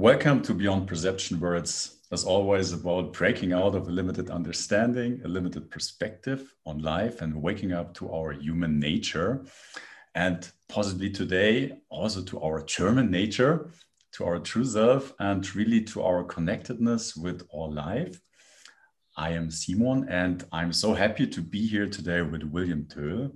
Welcome to Beyond Perception, where it's, as always, about breaking out of a limited understanding, a limited perspective on life, and waking up to our human nature. And possibly today, also to our German nature, to our true self, and really to our connectedness with all life. I am Simon, and I'm so happy to be here today with William Toll.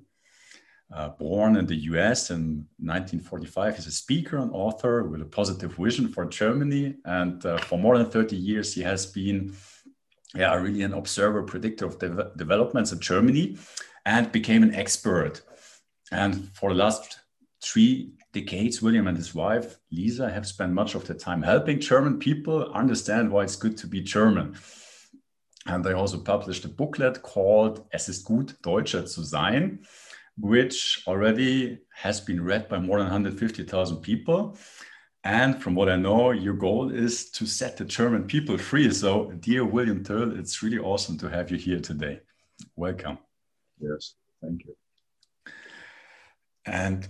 Uh, born in the US in 1945, he's a speaker and author with a positive vision for Germany. And uh, for more than 30 years, he has been yeah, really an observer, predictor of de- developments in Germany and became an expert. And for the last three decades, William and his wife, Lisa, have spent much of their time helping German people understand why it's good to be German. And they also published a booklet called Es ist gut, Deutscher zu sein which already has been read by more than 150,000 people. And from what I know, your goal is to set the German people free. So, dear William Toll, it's really awesome to have you here today. Welcome. Yes, thank you. And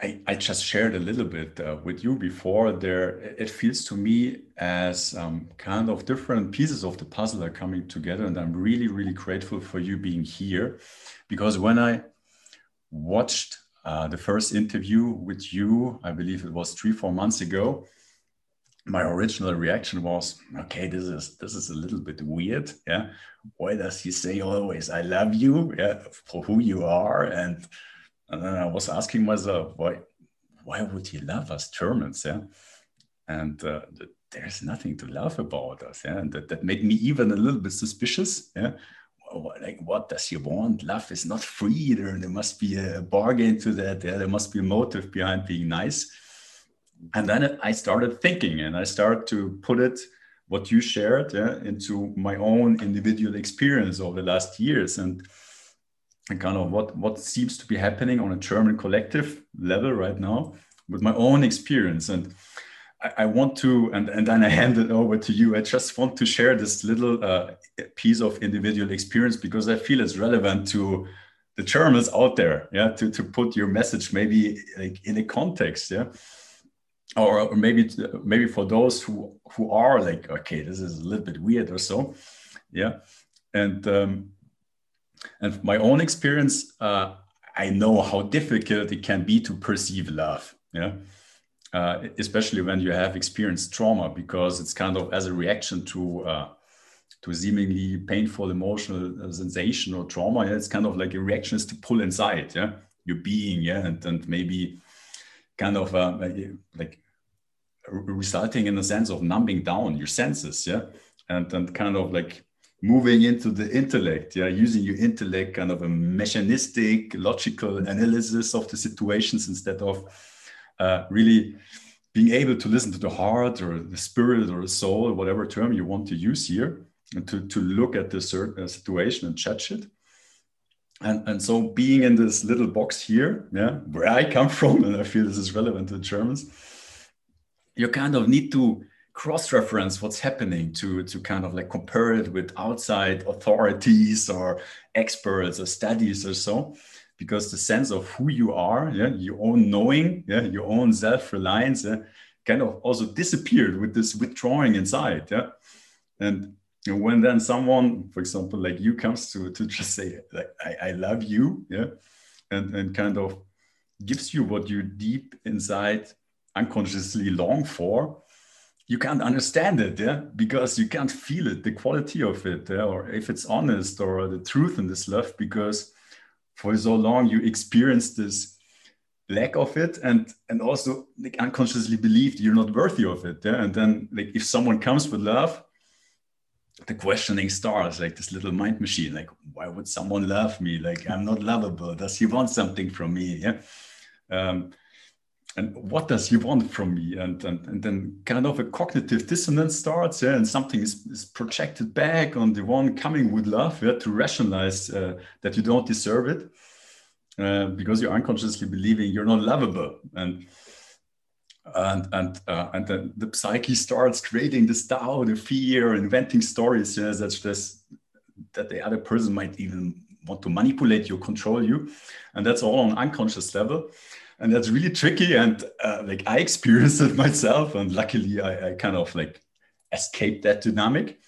I, I just shared a little bit uh, with you before. There, it feels to me as um, kind of different pieces of the puzzle are coming together, and I'm really, really grateful for you being here, because when I watched uh, the first interview with you, I believe it was three, four months ago, my original reaction was, okay, this is this is a little bit weird. Yeah. Why does he say always I love you? Yeah, for who you are? And, and then I was asking myself, why why would he love us Germans? Yeah. And uh, there's nothing to love about us. Yeah. And that, that made me even a little bit suspicious. Yeah like what does he want? Love is not free. There, there must be a bargain to that. There must be a motive behind being nice. And then i started thinking and i started to put it what you shared yeah, into my own individual experience over the last years. And, and kind of what what seems to be happening on a german collective level right now with my own experience. And I, want to, and, and then I hand it over to you. I just want to share this little uh, piece of individual experience because I feel it's relevant to the Germans out there. Yeah, to, to put your message maybe like in a context. Yeah, or, or maybe maybe for those who who are like, okay, this is a little bit weird or so. Yeah, and um, and my own experience, uh, I know how difficult it can be to perceive love. Yeah uh, especially when you have experienced trauma, because it's kind of as a reaction to uh, to seemingly painful emotional uh, sensation or trauma. Yeah, it's kind of like a reaction is to pull inside, yeah, your being, yeah, and and maybe kind of uh, like resulting in a sense of numbing down your senses, yeah, and and kind of like moving into the intellect, yeah, using your intellect, kind of a mechanistic, logical analysis of the situations instead of uh, really being able to listen to the heart or the spirit or the soul, whatever term you want to use here, and to, to look at the uh, situation and judge it. And, and so being in this little box here, yeah, where I come from, and I feel this is relevant to Germans, you kind of need to cross-reference what's happening to, to kind of like compare it with outside authorities or experts or studies or so because the sense of who you are, yeah, your own knowing, yeah, your own self-reliance, yeah, kind of also disappeared with this withdrawing inside, yeah. And when then someone, for example, like you comes to to just say like I, I love you, yeah, and and kind of gives you what you deep inside unconsciously long for, you can't understand it, yeah, because you can't feel it, the quality of it, yeah? or if it's honest or the truth in this love, because for so long you experienced this lack of it and and also like unconsciously believed you're not worthy of it yeah? and then like if someone comes with love the questioning starts like this little mind machine like why would someone love me? Like i'm not lovable. Does he want something from me? Yeah? Um, and what does he want from me? And, and and then kind of a cognitive dissonance starts yeah and something is, is projected back on the one coming with love yeah, to rationalize uh, that you don't deserve it uh, because you're unconsciously believing you're not lovable. And and and uh, and then the psyche starts creating this doubt the fear inventing stories yeah, that's just that the other person might even want to manipulate you control you. And that's all on unconscious level and that's really tricky. And uh, like I experienced it myself, and luckily I, I kind of like escaped that dynamic.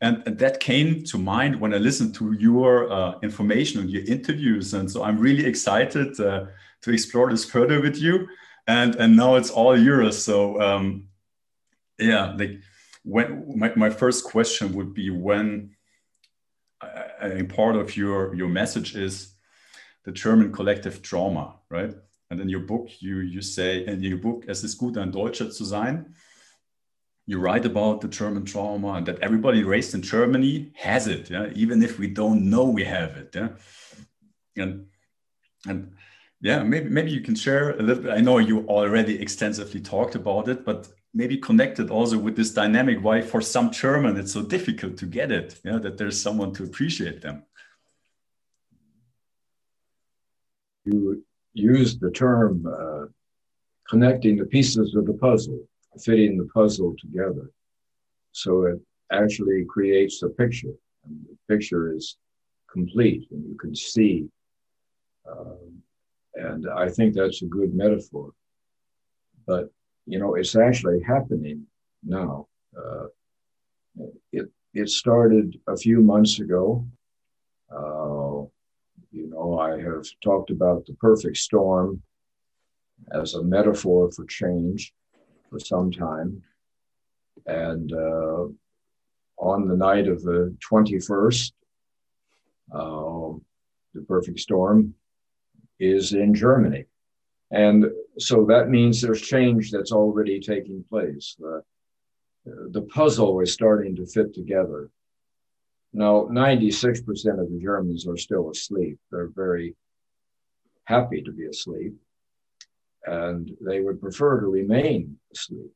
And, and, that came to mind when I listened to your uh, information and your interviews. And so I'm really excited uh, to explore this further with you. And and now it's all yours. So um, yeah, like when my, my first question would be when a part of your your message is the German collective trauma, right? And in your book, you you say in your book, es ist gut ein Deutscher zu sein. You write about the German trauma and that everybody raised in Germany has it, yeah, even if we don't know we have it, yeah. And and yeah, maybe maybe you can share a little bit. I know you already extensively talked about it, but maybe connected also with this dynamic why for some German it's so difficult to get it, yeah, that there's someone to appreciate them. You used the term uh, connecting the pieces of the puzzle, fitting the puzzle together. So it actually creates a picture. And the picture is complete and you can see. Um, and I think that's a good metaphor. But you know, it's actually happening now. Uh, it it started a few months ago. Uh, you know, I have talked about the perfect storm as a metaphor for change for some time, and uh, on the night of the twenty first, uh, the perfect storm is in Germany. And so that means there's change that's already taking place. The, the puzzle is starting to fit together. Now, 96% of the Germans are still asleep. They're very happy to be asleep, and they would prefer to remain asleep.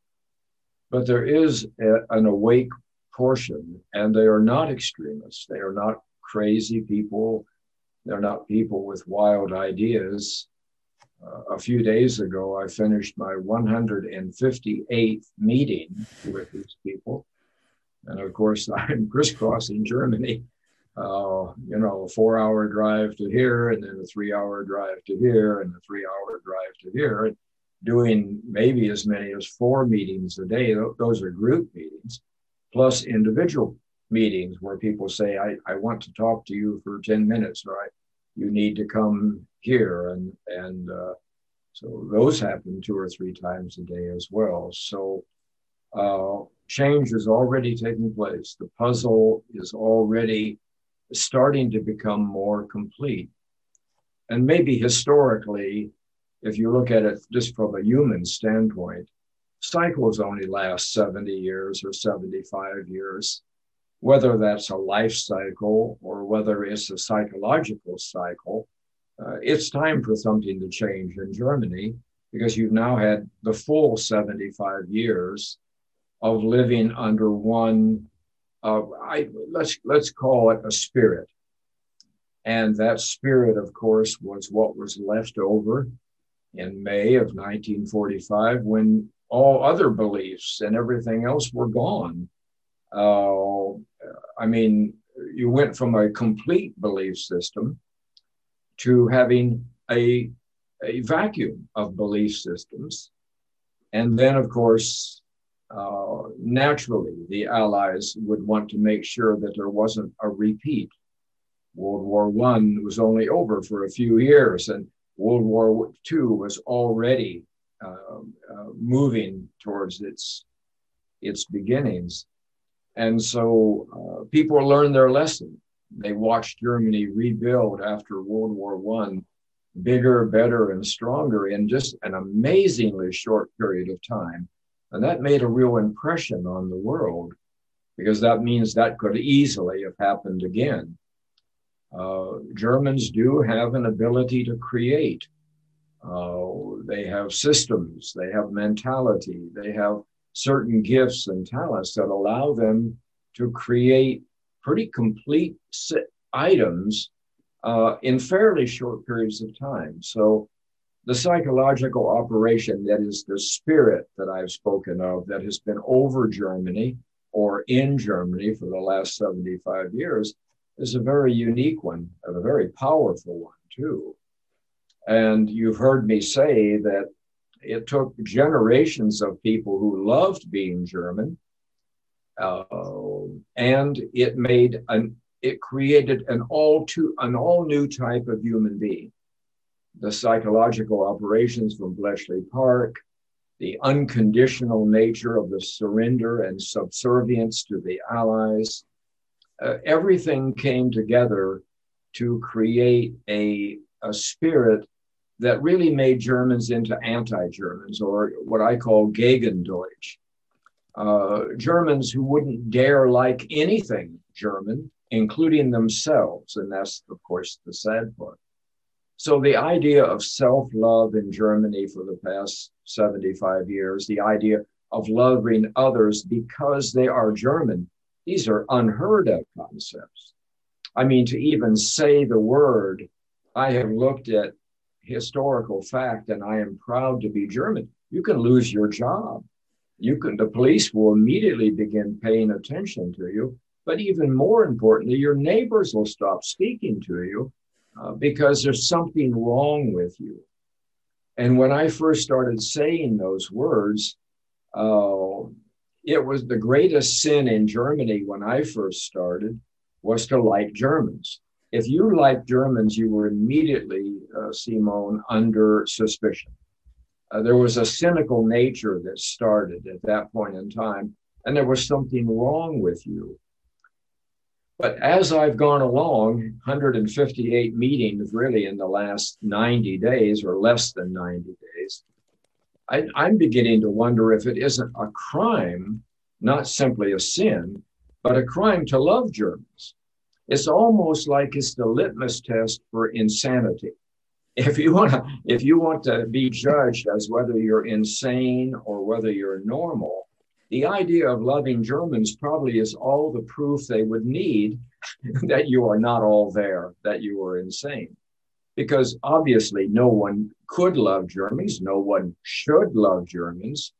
But there is a, an awake portion, and they are not extremists. They are not crazy people. They're not people with wild ideas uh, a few days ago, I finished my 158th meeting with these people. And of course, I'm crisscrossing Germany. Uh, you know, a four hour drive to here, and then a three hour drive to here, and a three hour drive to here, and doing maybe as many as four meetings a day. Those are group meetings, plus individual meetings where people say, I, I want to talk to you for 10 minutes, or I, you need to come here and and uh, so those happen two or three times a day as well so uh, change is already taking place. The puzzle is already starting to become more complete. And maybe historically if you look at it just from a human standpoint cycles only last 70 years or 75 years. Whether that's a life cycle or whether it's a psychological cycle, uh, it's time for something to change in Germany because you've now had the full 75 years of living under one uh, I, let's let's call it a spirit and that spirit of course was what was left over in may of 1945 when all other beliefs and everything else were gone uh, I mean, you went from a complete belief system to having a, a vacuum of belief systems. And then, of course, uh, naturally, the Allies would want to make sure that there wasn't a repeat. World War One was only over for a few years, and World War Two was already uh, uh, moving towards its its beginnings. And so uh, people learned their lesson. They watched Germany rebuild after World War One, bigger, better, and stronger in just an amazingly short period of time. And that made a real impression on the world because that means that could easily have happened again. Uh, Germans do have an ability to create. Uh, they have systems, they have mentality, they have certain gifts and talents that allow them to create pretty complete items uh, in fairly short periods of time. So, the psychological operation that is the spirit that I've spoken of that has been over Germany or in Germany for the last 75 years is a very unique one and a very powerful one, too. And you've heard me say that it took generations of people who loved being German, uh, and it made an it created an all to an all new type of human being. The psychological operations from Bletchley Park, the unconditional nature of the surrender and subservience to the Allies, uh, everything came together to create a, a spirit that really made Germans into anti Germans, or what I call Gegendeutsch. Uh, Germans who wouldn't dare like anything German, including themselves. And that's, of course, the sad part. So, the idea of self love in Germany for the past 75 years, the idea of loving others because they are German, these are unheard of concepts. I mean, to even say the word, I have looked at historical fact, and I am proud to be German. You can lose your job. You can, the police will immediately begin paying attention to you. But even more importantly, your neighbors will stop speaking to you uh, because there's something wrong with you. And when I first started saying those words, uh, it was the greatest sin in Germany when I first started was to like Germans if you like Germans, you were immediately, uh, Simon, under suspicion. Uh, there was a cynical nature that started at that point in time, and there was something wrong with you. But as I've gone along, 158 meetings really in the last 90 days or less than 90 days, I, I'm beginning to wonder if it isn't a crime, not simply a sin, but a crime to love Germans it's almost like it's the litmus test for insanity. If you want to, if you want to be judged as whether you're insane or whether you're normal, the idea of loving Germans probably is all the proof they would need that you are not all there, that you are insane. Because obviously, no one could love Germans, no one should love Germans.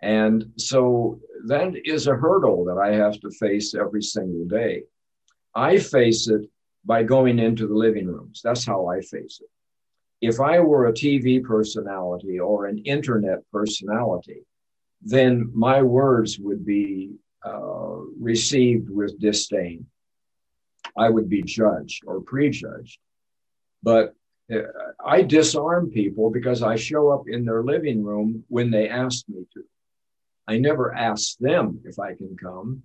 And so that is a hurdle that I have to face every single day. I face it by going into the living rooms. That's how I face it. If I were a TV personality or an internet personality, then my words would be uh, received with disdain. I would be judged or prejudged. But uh, I disarm people because I show up in their living room when they ask me to. I never ask them if I can come.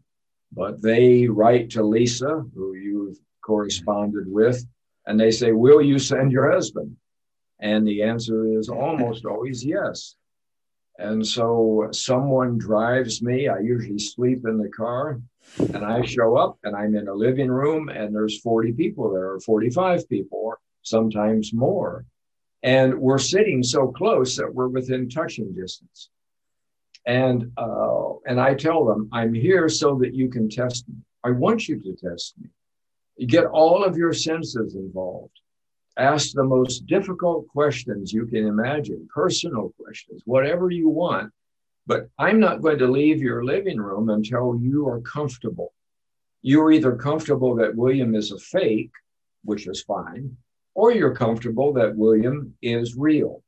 But they write to Lisa, who you've corresponded with, and they say, Will you send your husband? And the answer is almost always yes. And so someone drives me. I usually sleep in the car and I show up and I'm in a living room and there's 40 people there or 45 people or sometimes more. And we're sitting so close that we're within touching distance. And uh, and I tell them, I'm here so that you can test me. I want you to test me. You get all of your senses involved. Ask the most difficult questions you can imagine, personal questions, whatever you want. But I'm not going to leave your living room until you are comfortable. You're either comfortable that William is a fake, which is fine, or you're comfortable that William is real.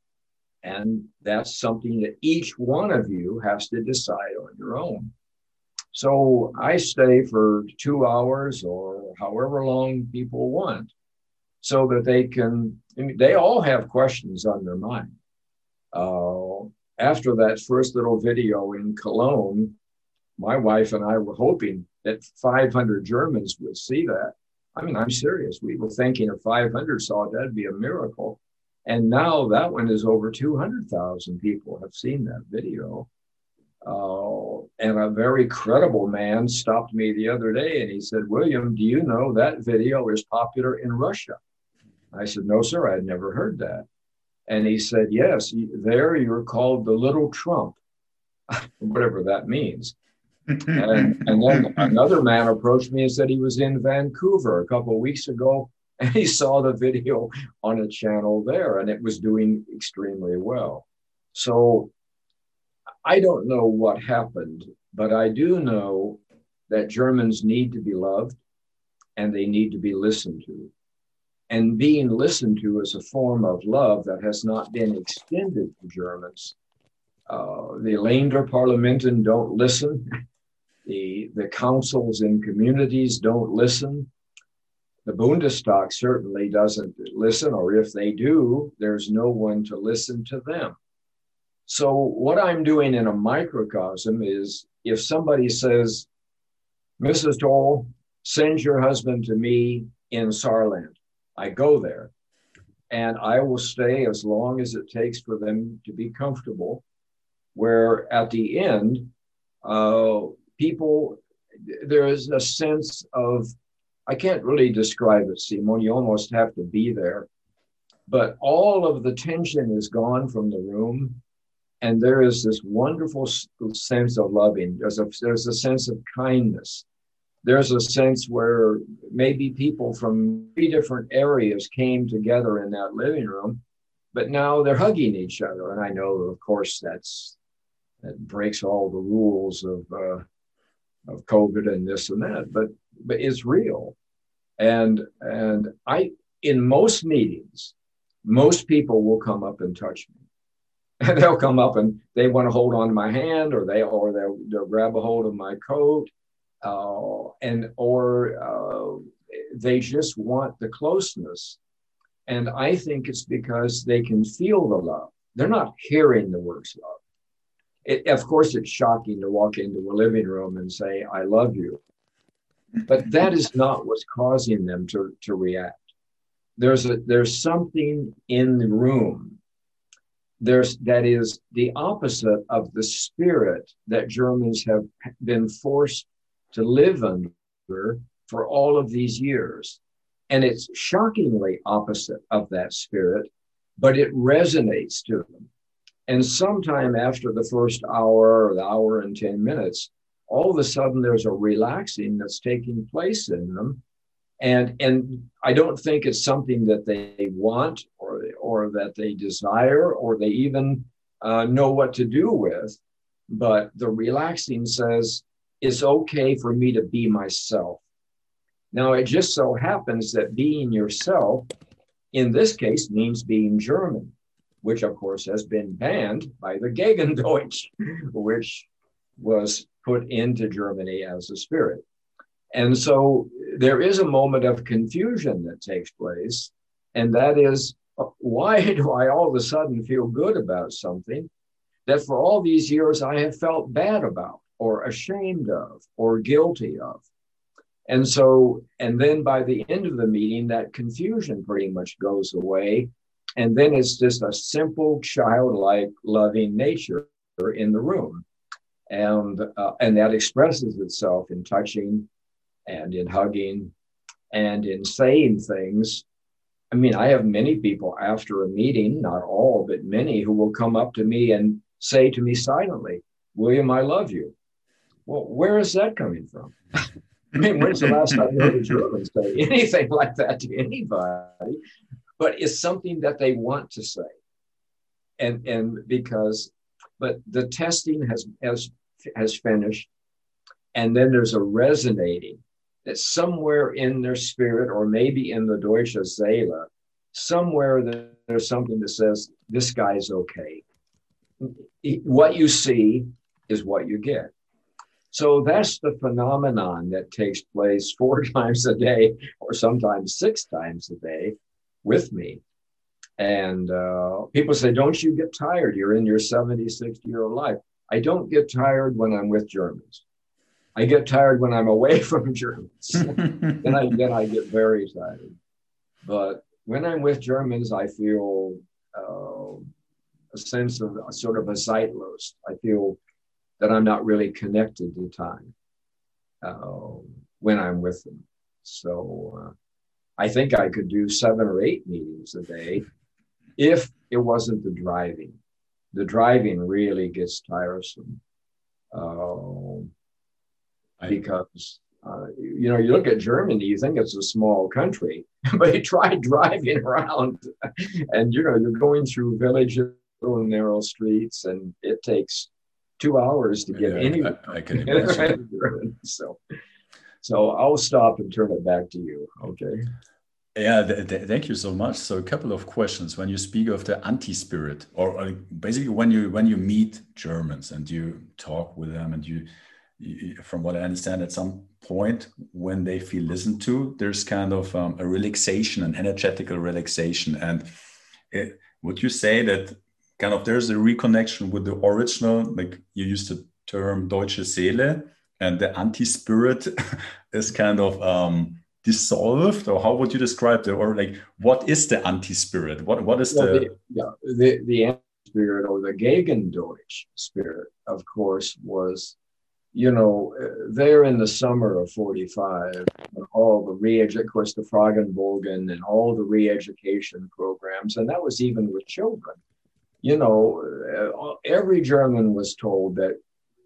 And that's something that each one of you has to decide on your own. So I stay for two hours or however long people want so that they can, I mean, they all have questions on their mind. Uh, after that first little video in Cologne, my wife and I were hoping that 500 Germans would see that. I mean, I'm serious. We were thinking if 500 saw it, that'd be a miracle. And now that one is over 200,000 people have seen that video. Uh, and a very credible man stopped me the other day and he said, William, do you know that video is popular in Russia? I said, No, sir, I'd never heard that. And he said, Yes, there you're called the little Trump, whatever that means. and, and then another man approached me and said he was in Vancouver a couple of weeks ago and he saw the video on a channel there and it was doing extremely well. So I don't know what happened, but I do know that Germans need to be loved and they need to be listened to. And being listened to is a form of love that has not been extended to Germans. Uh, the Länder Parlamenten don't listen. The, the councils in communities don't listen. The Bundestag certainly doesn't listen, or if they do, there's no one to listen to them. So, what I'm doing in a microcosm is if somebody says, Mrs. Toll, send your husband to me in Saarland, I go there and I will stay as long as it takes for them to be comfortable. Where at the end, uh, people, there is a sense of, I can't really describe it, Simon. You almost have to be there. But all of the tension is gone from the room. And there is this wonderful sense of loving. There's a, there's a sense of kindness. There's a sense where maybe people from three different areas came together in that living room, but now they're hugging each other. And I know, of course, that's that breaks all the rules of uh, of COVID and this and that, but but it's real. And and I in most meetings, most people will come up and touch me. And they'll come up and they want to hold on to my hand or they or they'll, they'll grab a hold of my coat uh, and or uh, they just want the closeness. And I think it's because they can feel the love. They're not hearing the words love it, of course, it's shocking to walk into a living room and say, I love you. But that is not what's causing them to, to react. There's, a, there's something in the room there's, that is the opposite of the spirit that Germans have been forced to live under for all of these years. And it's shockingly opposite of that spirit, but it resonates to them. And sometime after the first hour or the hour and 10 minutes, all of a sudden there's a relaxing that's taking place in them. And, and I don't think it's something that they want or, or that they desire or they even uh, know what to do with. But the relaxing says, it's okay for me to be myself. Now, it just so happens that being yourself in this case means being German which of course has been banned by the Gegendeutsch, which was put into Germany as a spirit. And so there is a moment of confusion that takes place, and that is uh, why do I all of a sudden feel good about something that for all these years I have felt bad about, or ashamed of, or guilty of? And so, and then by the end of the meeting, that confusion pretty much goes away and then it's just a simple, childlike, loving nature in the room. And, uh, and that expresses itself in touching and in hugging and in saying things. I mean, I have many people after a meeting, not all, but many, who will come up to me and say to me silently, William, I love you. Well, where is that coming from? I mean, when's the last time you heard a German say anything like that to anybody? but it's something that they want to say. And, and because, but the testing has, has, has finished. And then there's a resonating that somewhere in their spirit, or maybe in the Deutsche Seele, somewhere there's something that says, this guy's okay. What you see is what you get. So that's the phenomenon that takes place four times a day, or sometimes six times a day, with me. And uh, people say, Don't you get tired? You're in your 70, 60 year old life. I don't get tired when I'm with Germans. I get tired when I'm away from Germans. then, I, then I get very tired. But when I'm with Germans, I feel uh, a sense of a sort of a zeitlos. I feel that I'm not really connected to time uh, when I'm with them. So, uh, I think I could do seven or eight meetings a day if it wasn't the driving. The driving really gets tiresome uh, because, uh, you know, you look at Germany, you think it's a small country, but you try driving around and, you know, you're going through villages, little narrow streets, and it takes two hours to get yeah, anywhere. I, I can imagine. so, so I'll stop and turn it back to you. Okay. Yeah, th th thank you so much. So a couple of questions. When you speak of the anti-spirit, or, or basically when you when you meet Germans and you talk with them, and you, you, from what I understand, at some point when they feel listened to, there's kind of um, a relaxation, an energetical relaxation. And it, would you say that kind of there's a reconnection with the original, like you used the term Deutsche Seele, and the anti-spirit is kind of um, dissolved or how would you describe it or like what is the anti-spirit? What what is well, the, the yeah the the anti-spirit or the gegendeutsch spirit of course was you know there in the summer of 45 all the re-education of course the Fragebogen and all the re-education programs and that was even with children you know uh, every german was told that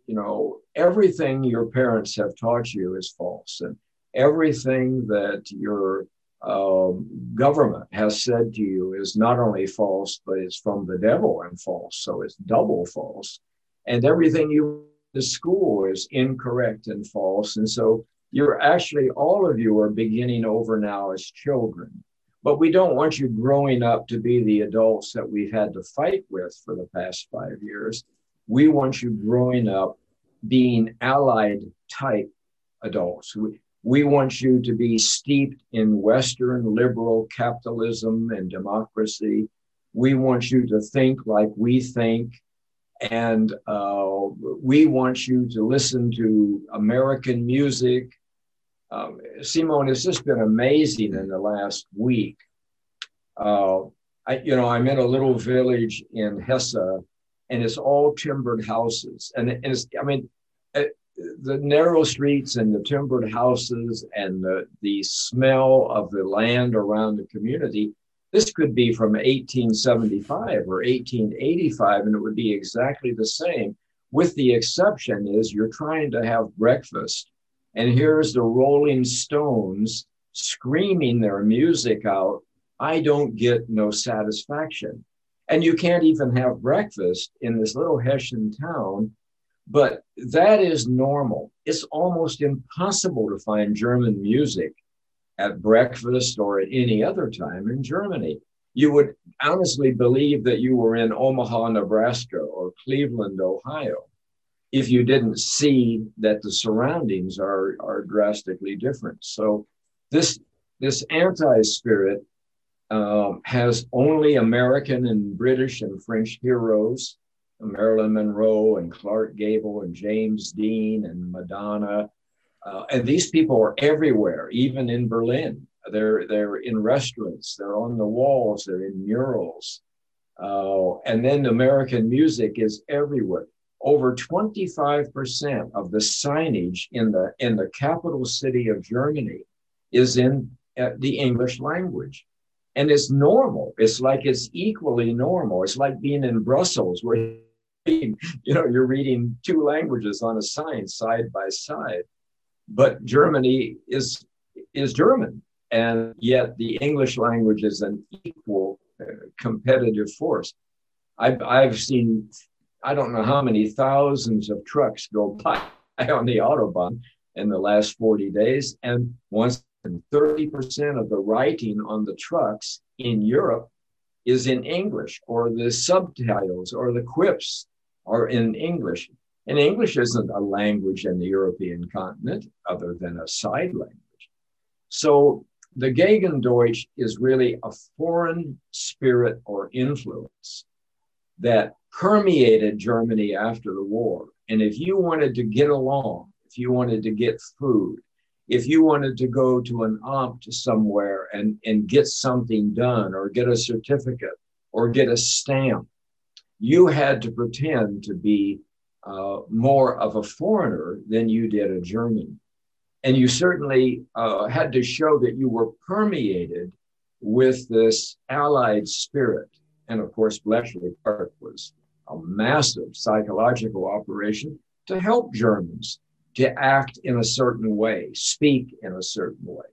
you know everything your parents have taught you is false and everything that your um, government has said to you is not only false, but it's from the devil and false. So it's double false. And everything you the school is incorrect and false. And so you're actually, all of you are beginning over now as children. But we don't want you growing up to be the adults that we've had to fight with for the past five years. We want you growing up being allied type adults. We, we want you to be steeped in Western liberal capitalism and democracy. We want you to think like we think. And uh, we want you to listen to American music. Um, Simon, it's just been amazing in the last week. Uh, I, you know, I'm in a little village in Hesse, and it's all timbered houses. And it's, I mean, the narrow streets and the timbered houses and the, the smell of the land around the community, this could be from 1875 or 1885, and it would be exactly the same, with the exception is you're trying to have breakfast, and here's the Rolling Stones screaming their music out. I don't get no satisfaction. And you can't even have breakfast in this little Hessian town but that is normal. It's almost impossible to find German music at breakfast or at any other time in Germany. You would honestly believe that you were in Omaha, Nebraska or Cleveland, Ohio, if you didn't see that the surroundings are, are drastically different. So this, this anti-spirit um, has only American and British and French heroes Marilyn Monroe and Clark Gable and James Dean and Madonna. Uh, and these people are everywhere, even in Berlin. They're, they're in restaurants, they're on the walls, they're in murals. Uh, and then American music is everywhere. Over 25% of the signage in the, in the capital city of Germany is in uh, the English language. And it's normal. It's like it's equally normal. It's like being in Brussels where you know, you're reading two languages on a sign side by side. But Germany is is German, and yet the English language is an equal uh, competitive force. I've I've seen I don't know how many thousands of trucks go by on the autobahn in the last 40 days, and once 30% of the writing on the trucks in Europe is in English, or the subtitles or the quips are in English. And English isn't a language in the European continent other than a side language. So the Gegendeutsch is really a foreign spirit or influence that permeated Germany after the war. And if you wanted to get along, if you wanted to get food, if you wanted to go to an Amt somewhere and, and get something done or get a certificate or get a stamp, you had to pretend to be uh, more of a foreigner than you did a German. And you certainly uh, had to show that you were permeated with this allied spirit. And of course, Bletchley Park was a massive psychological operation to help Germans to act in a certain way, speak in a certain way.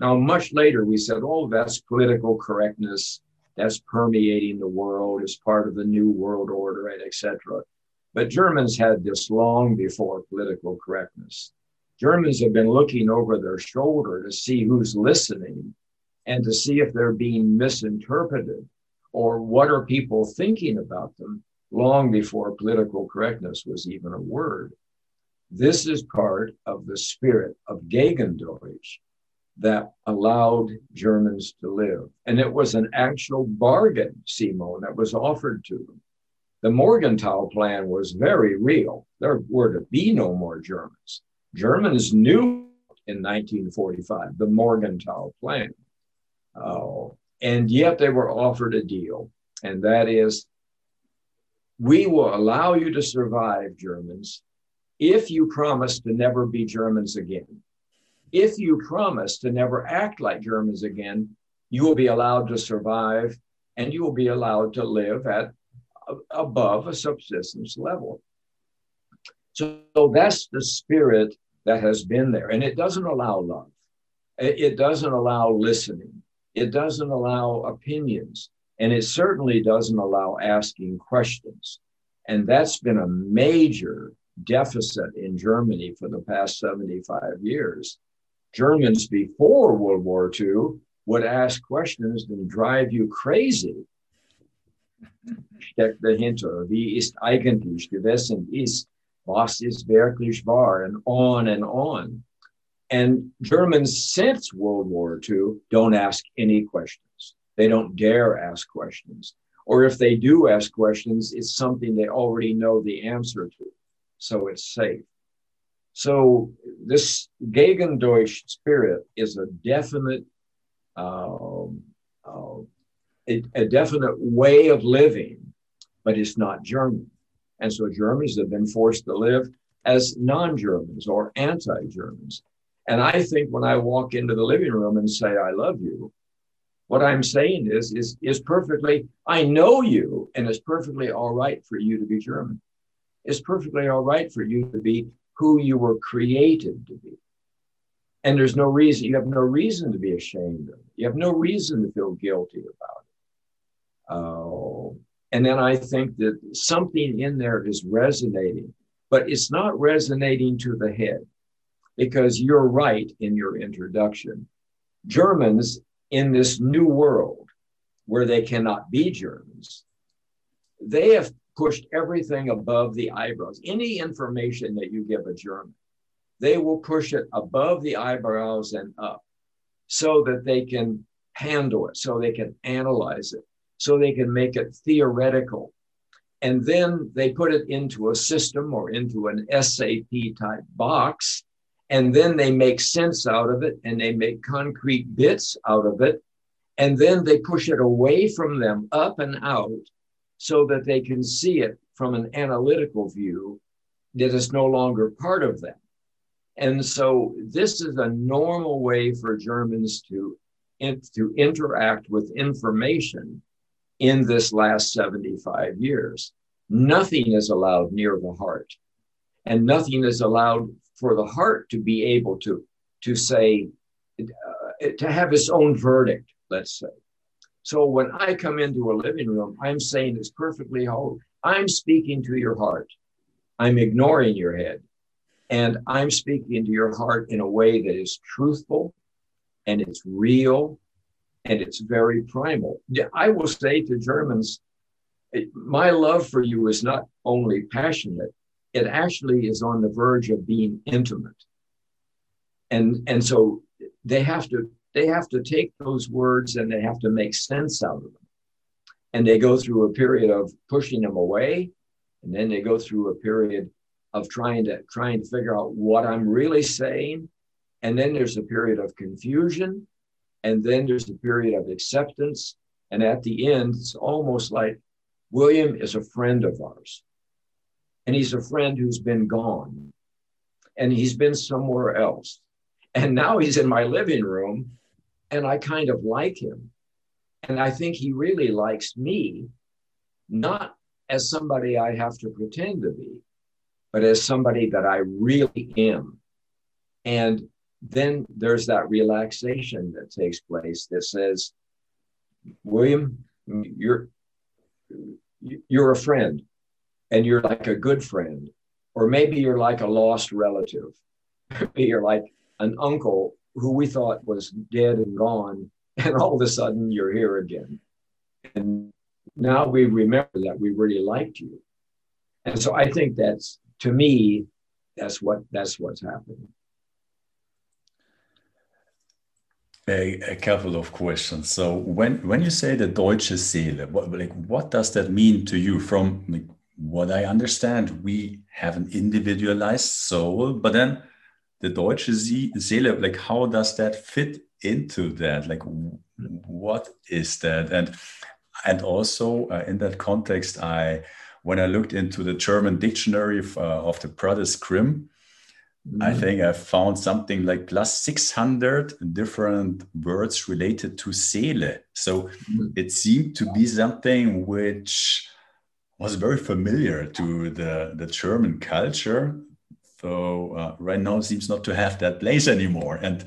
Now, much later, we said, oh, that's political correctness that's permeating the world as part of the new world order and etc. But Germans had this long before political correctness. Germans have been looking over their shoulder to see who's listening and to see if they're being misinterpreted or what are people thinking about them long before political correctness was even a word. This is part of the spirit of Gegendeutsch that allowed Germans to live. And it was an actual bargain, Simon, that was offered to them. The Morgenthau plan was very real. There were to be no more Germans. Germans knew in 1945 the Morgenthau plan. Uh, and yet they were offered a deal, and that is we will allow you to survive, Germans, if you promise to never be Germans again. If you promise to never act like Germans again, you will be allowed to survive and you will be allowed to live at above a subsistence level. So, so that's the spirit that has been there. And it doesn't allow love, it doesn't allow listening, it doesn't allow opinions, and it certainly doesn't allow asking questions. And that's been a major deficit in Germany for the past 75 years. Germans before World War II would ask questions and drive you crazy. Steckt dahinter? Wie ist eigentlich gewesen ist? Was ist wirklich wahr? And on and on. And Germans since World War II don't ask any questions. They don't dare ask questions. Or if they do ask questions, it's something they already know the answer to. So it's safe. So this Gegendeutsch spirit is a definite, um, uh, a, a definite way of living, but it's not German. And so Germans have been forced to live as non-Germans or anti-Germans. And I think when I walk into the living room and say, I love you, what I'm saying is, is, is perfectly, I know you, and it's perfectly all right for you to be German. It's perfectly all right for you to be who you were created to be. And there's no reason, you have no reason to be ashamed of it. You have no reason to feel guilty about it. Oh, and then I think that something in there is resonating, but it's not resonating to the head because you're right in your introduction. Germans in this new world where they cannot be Germans, they have pushed everything above the eyebrows. Any information that you give a German, they will push it above the eyebrows and up so that they can handle it, so they can analyze it, so they can make it theoretical. And then they put it into a system or into an SAP type box and then they make sense out of it and they make concrete bits out of it. And then they push it away from them up and out so that they can see it from an analytical view that is no longer part of them. And so this is a normal way for germans to to interact with information in this last 75 years. Nothing is allowed near the heart and nothing is allowed for the heart to be able to to say uh, to have its own verdict let's say. So when i come into a living room i'm saying it's perfectly whole i'm speaking to your heart. I'm ignoring your head. And i'm speaking to your heart in a way that is truthful and it's real and it's very primal. I will say to germans my love for you is not only passionate it actually is on the verge of being intimate. And, and so they have to they have to take those words and they have to make sense out of them. And they go through a period of pushing them away, and then they go through a period of trying to trying to figure out what I'm really saying. And then there's a period of confusion, and then there's a period of acceptance. And at the end, it's almost like William is a friend of ours and he's a friend who's been gone and he's been somewhere else. And now he's in my living room and I kind of like him. And I think he really likes me, not as somebody I have to pretend to be, but as somebody that I really am. And then there's that relaxation that takes place that says, William, you're you're a friend and you're like a good friend, or maybe you're like a lost relative. maybe you're like an uncle who we thought was dead and gone, and all of a sudden you're here again. And now we remember that we really liked you. And so I think that's to me, that's what that's what's happening. A, a, couple of questions. So when when you say the Deutsche Seele, what like what does that mean to you? From like, what I understand, we have an individualized soul, but then the Deutsche Seele, like how does that fit into that? Like what is that? And and also uh, in that context, I when I looked into the German dictionary of, uh, of the Brothers Grimm, mm. I think I found something like plus 600 different words related to Seele. So mm. it seemed to be something which was very familiar to the, the German culture. So uh, right now seems not to have that place anymore. And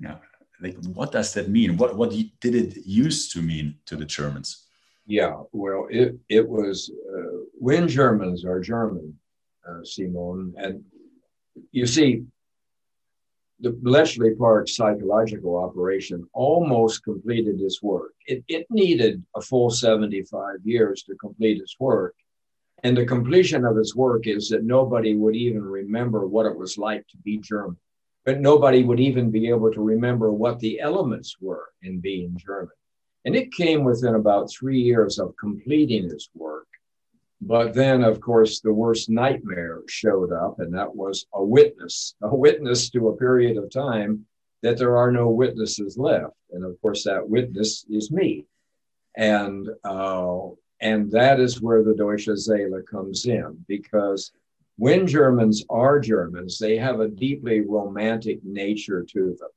yeah, like, what does that mean? What, what did it used to mean to the Germans? Yeah, well, it, it was uh, when Germans are German, uh, Simon, and you see, the Bletchley Park psychological operation almost completed its work. It, it needed a full 75 years to complete its work. And the completion of its work is that nobody would even remember what it was like to be German, but nobody would even be able to remember what the elements were in being German. And it came within about three years of completing its work. But then, of course, the worst nightmare showed up, and that was a witness, a witness to a period of time that there are no witnesses left. And of course, that witness is me. And, uh, and that is where the Deutsche Seele comes in, because when Germans are Germans, they have a deeply romantic nature to them.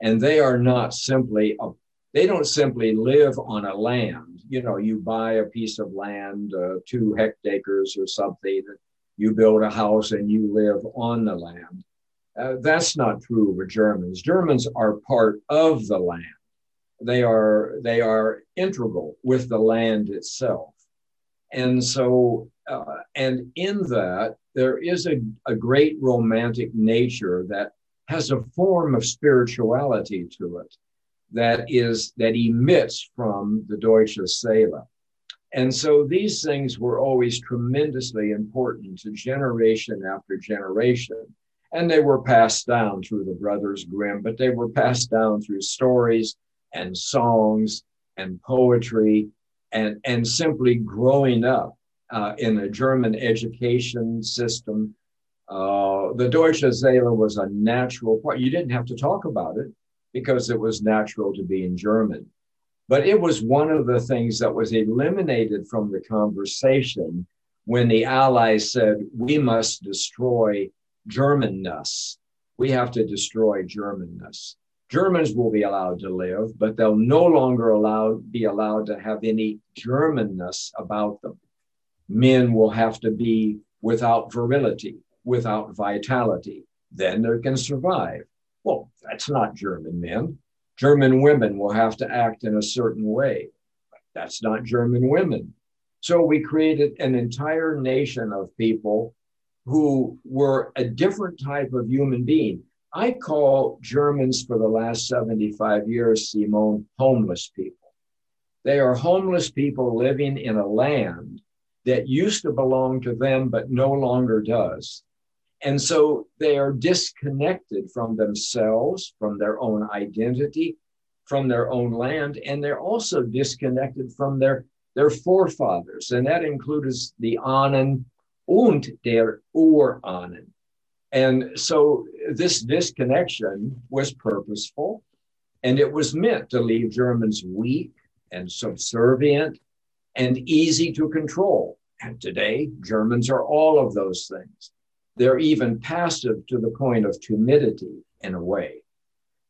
And they are not simply a they don't simply live on a land. You know, you buy a piece of land, uh, two hectares or something, you build a house and you live on the land. Uh, that's not true for Germans. Germans are part of the land. They are they are integral with the land itself, and so uh, and in that there is a, a great romantic nature that has a form of spirituality to it that is that emits from the Deutsche Seele. And so these things were always tremendously important to generation after generation. And they were passed down through the Brothers Grimm, but they were passed down through stories and songs and poetry and, and simply growing up uh, in a German education system. Uh, the Deutsche Seele was a natural part. You didn't have to talk about it because it was natural to be in German. But it was one of the things that was eliminated from the conversation when the Allies said, we must destroy Germanness. We have to destroy Germanness. Germans will be allowed to live, but they'll no longer allow, be allowed to have any Germanness about them. Men will have to be without virility, without vitality. Then they can survive. Well, that's not German men. German women will have to act in a certain way. That's not German women. So we created an entire nation of people who were a different type of human being. I call Germans for the last 75 years, Simone, homeless people. They are homeless people living in a land that used to belong to them, but no longer does. And so they are disconnected from themselves, from their own identity, from their own land, and they're also disconnected from their, their forefathers. And that includes the Ahnen und der Urahnen. And so this disconnection was purposeful, and it was meant to leave Germans weak and subservient and easy to control. And today, Germans are all of those things. They're even passive to the point of timidity in a way.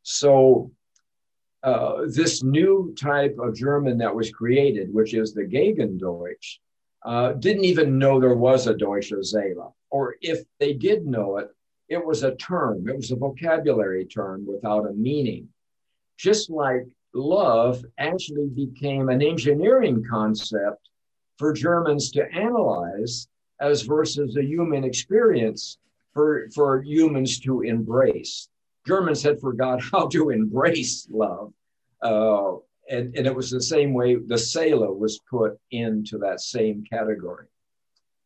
So, uh, this new type of German that was created, which is the Gegendeutsch, uh, didn't even know there was a Deutsche Seele. Or if they did know it, it was a term, it was a vocabulary term without a meaning. Just like love actually became an engineering concept for Germans to analyze as versus a human experience for, for humans to embrace. Germans had forgot how to embrace love. Uh, and, and it was the same way the Seele was put into that same category.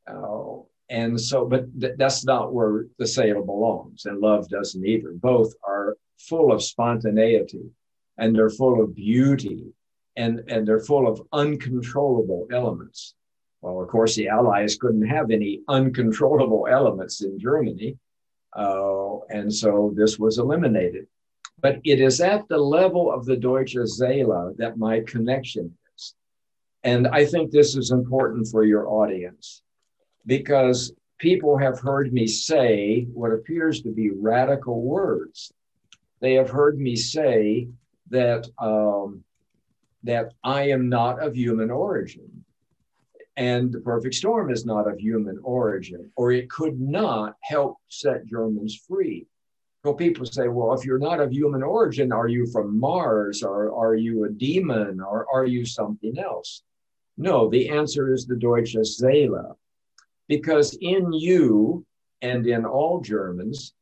Uh, and so, but th- that's not where the Seele belongs, and love doesn't either. Both are full of spontaneity and they're full of beauty and, and they're full of uncontrollable elements. Well, of course, the Allies couldn't have any uncontrollable elements in Germany. Uh, and so this was eliminated. But it is at the level of the Deutsche Seele that my connection is. And I think this is important for your audience because people have heard me say what appears to be radical words. They have heard me say that um, that I am not of human origin, and the perfect storm is not of human origin, or it could not help set Germans free. So people say, well, if you're not of human origin, are you from Mars, or are you a demon, or are you something else? No, the answer is the Deutsche Seele, because in you and in all Germans,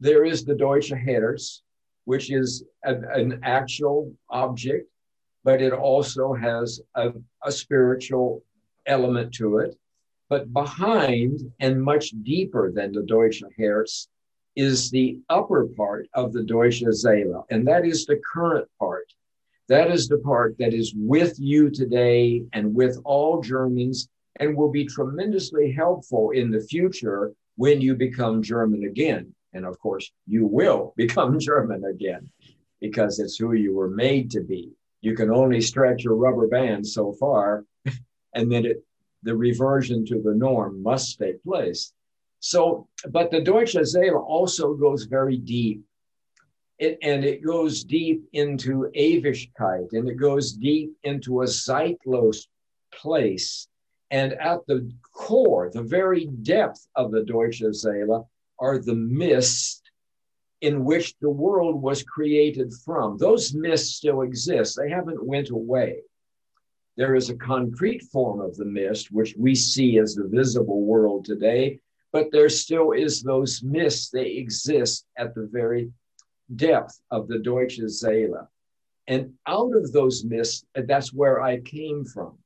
there is the Deutsche Herz, which is an, an actual object, but it also has a, a spiritual element to it. But behind and much deeper than the Deutsche Herz is the upper part of the Deutsche Seele, and that is the current part. That is the part that is with you today and with all Germans and will be tremendously helpful in the future when you become German again. And of course, you will become German again because it's who you were made to be. You can only stretch your rubber band so far, and then it, the reversion to the norm must take place. So, but the Deutsche Seele also goes very deep. It, and it goes deep into Ewigkeit and it goes deep into a Zeitlos place. And at the core, the very depth of the Deutsche Seele are the mists in which the world was created from. Those mists still exist. They haven't went away. There is a concrete form of the mist, which we see as the visible world today, but there still is those mists. They exist at the very depth of the Deutsche Seele. And out of those mists, that's where I came from.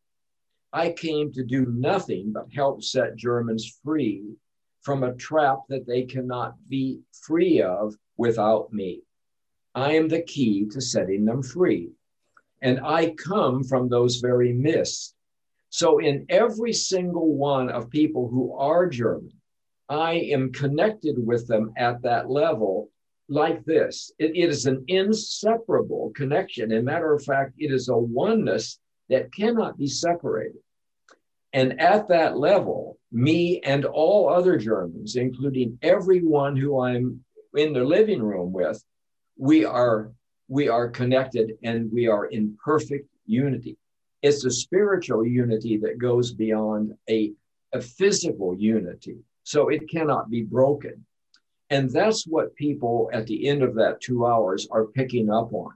I came to do nothing but help set Germans free from a trap that they cannot be free of without me. I am the key to setting them free. And I come from those very mists. So, in every single one of people who are German, I am connected with them at that level like this. it, it is an inseparable connection. A matter of fact, it is a oneness that cannot be separated. And at that level, me and all other Germans, including everyone who I'm in the living room with, we are we are connected and we are in perfect unity. It's a spiritual unity that goes beyond a, a physical unity. So it cannot be broken. And that's what people at the end of that two hours are picking up on.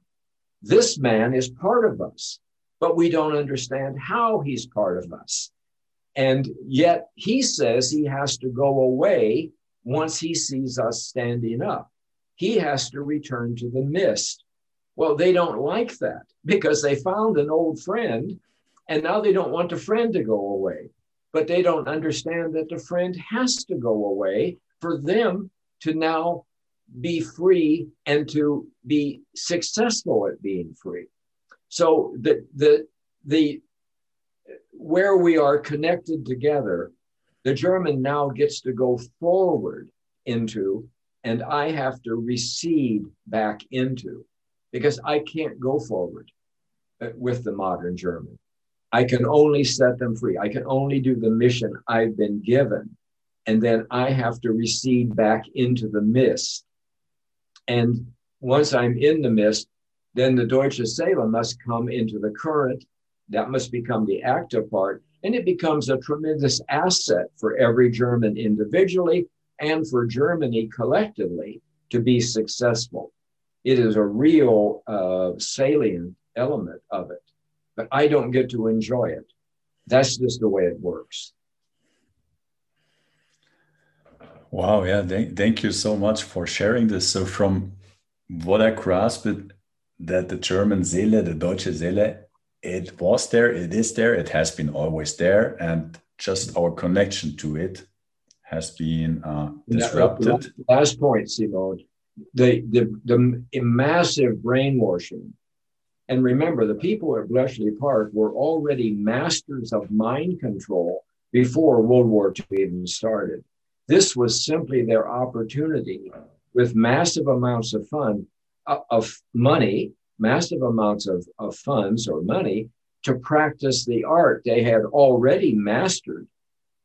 This man is part of us, but we don't understand how he's part of us. And yet he says he has to go away once he sees us standing up. He has to return to the mist. Well, they don't like that because they found an old friend and now they don't want the friend to go away. But they don't understand that the friend has to go away for them to now be free and to be successful at being free. So the the the where we are connected together, the German now gets to go forward into, and I have to recede back into because I can't go forward uh, with the modern German. I can only set them free. I can only do the mission I've been given. And then I have to recede back into the mist. And once I'm in the mist, then the Deutsche Seele must come into the current that must become the active part. And it becomes a tremendous asset for every German individually and for Germany collectively to be successful. It is a real uh, salient element of it, but I don't get to enjoy it. That's just the way it works. Wow, yeah, thank, thank you so much for sharing this. So, from what I grasped, that the German Seele, the Deutsche Seele, it was there, it is there, it has been always there, and just our connection to it has been uh, disrupted. Last point, Simone. The, the, the massive brainwashing. And remember, the people at Bletchley Park were already masters of mind control before World War II even started. This was simply their opportunity with massive amounts of fund, uh, of money, massive amounts of, of funds or money to practice the art they had already mastered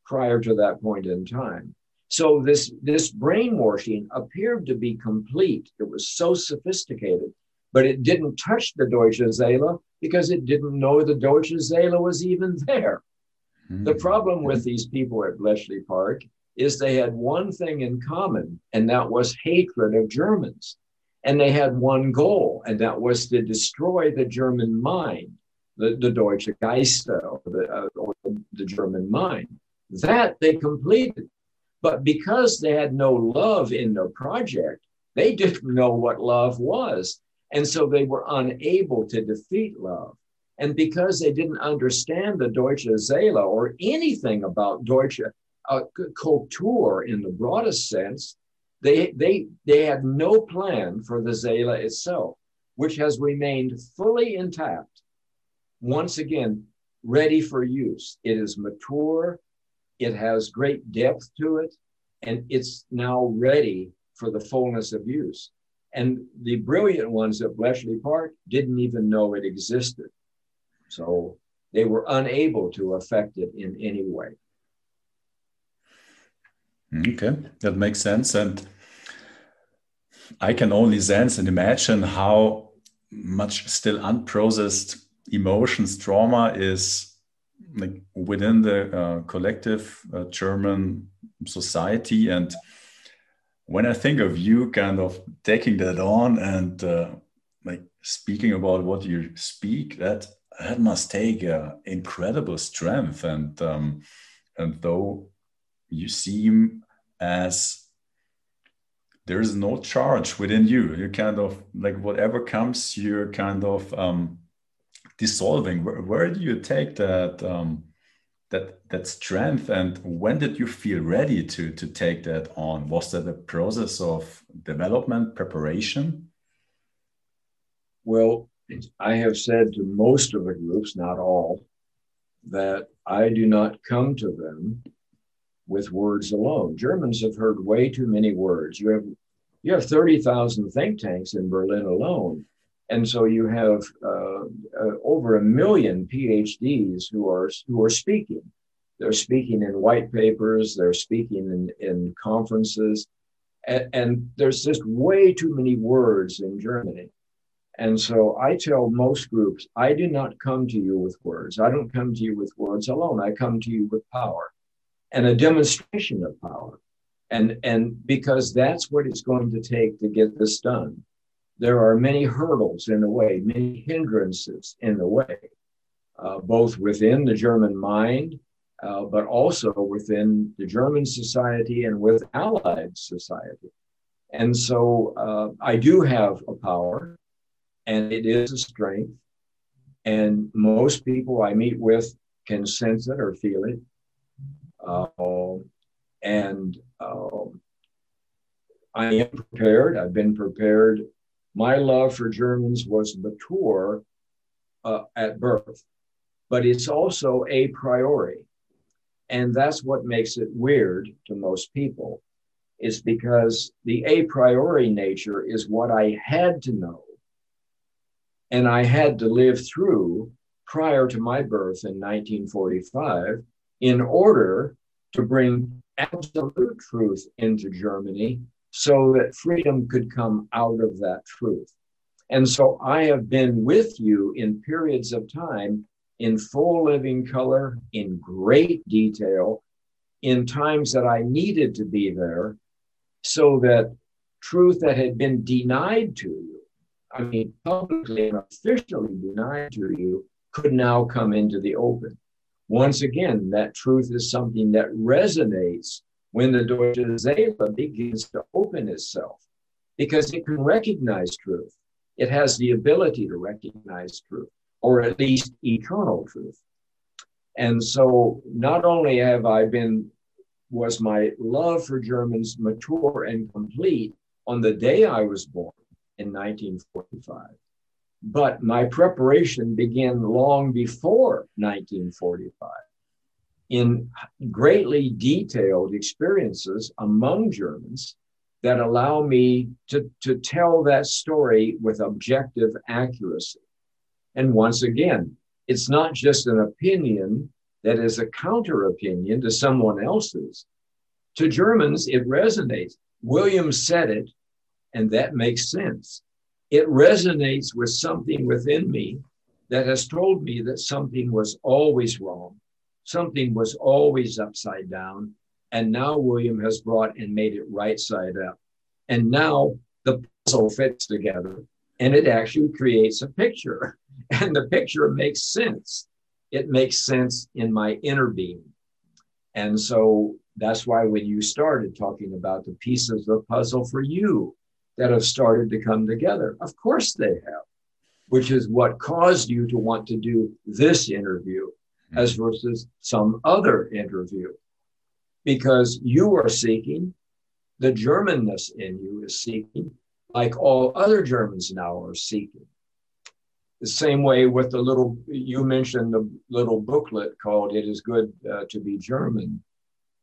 prior to that point in time. So this, this brainwashing appeared to be complete. It was so sophisticated, but it didn't touch the Deutsche Seele because it didn't know the Deutsche Seele was even there. Mm-hmm. The problem with these people at Bletchley Park is they had one thing in common, and that was hatred of Germans. And they had one goal, and that was to destroy the German mind, the, the Deutsche Geist, or, the, uh, or the German mind. That they completed. But because they had no love in their project, they didn't know what love was. And so they were unable to defeat love. And because they didn't understand the Deutsche Seele or anything about Deutsche uh, Kultur in the broadest sense, they, they, they had no plan for the Seele itself, which has remained fully intact. Once again, ready for use. It is mature, it has great depth to it, and it's now ready for the fullness of use. And the brilliant ones at Bletchley Park didn't even know it existed. So they were unable to affect it in any way. Okay, that makes sense. And I can only sense and imagine how much still unprocessed emotions, trauma is like within the uh, collective uh, German society. And when I think of you kind of taking that on and uh, like speaking about what you speak, that that must take uh, incredible strength. And um, and though you seem as there is no charge within you. You kind of like whatever comes, you're kind of um, dissolving. Where, where, do you take that um, that that strength, and when did you feel ready to to take that on? Was that a process of development, preparation? Well, I have said to most of the groups, not all, that I do not come to them with words alone. Germans have heard way too many words. You have you have 30,000 think tanks in Berlin alone. And so you have uh, uh, over a million PhDs who are who are speaking. They're speaking in white papers. They're speaking in, in conferences, and, and there's just way too many words in Germany. And so I tell most groups, I do not come to you with words. I don't come to you with words alone. I come to you with power and a demonstration of power. And, and because that's what it's going to take to get this done. There are many hurdles in the way, many hindrances in the way, uh, both within the German mind, uh, but also within the German society and with Allied society. And so uh, I do have a power, and it is a strength. And most people I meet with can sense it or feel it. Uh, and um, I am prepared. I've been prepared. My love for Germans was mature uh, at birth, but it's also a priori. And that's what makes it weird to most people, is because the a priori nature is what I had to know and I had to live through prior to my birth in 1945 in order to bring absolute truth into Germany so that freedom could come out of that truth. And so I have been with you in periods of time in full living color, in great detail, in times that I needed to be there, so that truth that had been denied to you, I mean, publicly and officially denied to you, could now come into the open. Once again, that truth is something that resonates when the Deutsche Seele begins to open itself because it can recognize truth. It has the ability to recognize truth, or at least eternal truth. And so not only have I been, was my love for Germans mature and complete on the day I was born in 1945, but my preparation began long before 1945 in greatly detailed experiences among Germans that allow me to, to tell that story with objective accuracy. And once again, it's not just an opinion that is a counter opinion to someone else's. To Germans, it resonates. William said it, and that makes sense. It resonates with something within me that has told me that something was always wrong, something was always upside down, and now William has brought and made it right side up. And now the puzzle fits together and it actually creates a picture. And the picture makes sense. It makes sense in my inner being. And so that's why when you started talking about the pieces of the puzzle for you that have started to come together, of course they have, which is what caused you to want to do this interview as versus some other interview because you are seeking, the Germanness in you is seeking, like all other Germans now are seeking. The same way with the little, you mentioned the little booklet called It is Good uh, to Be German.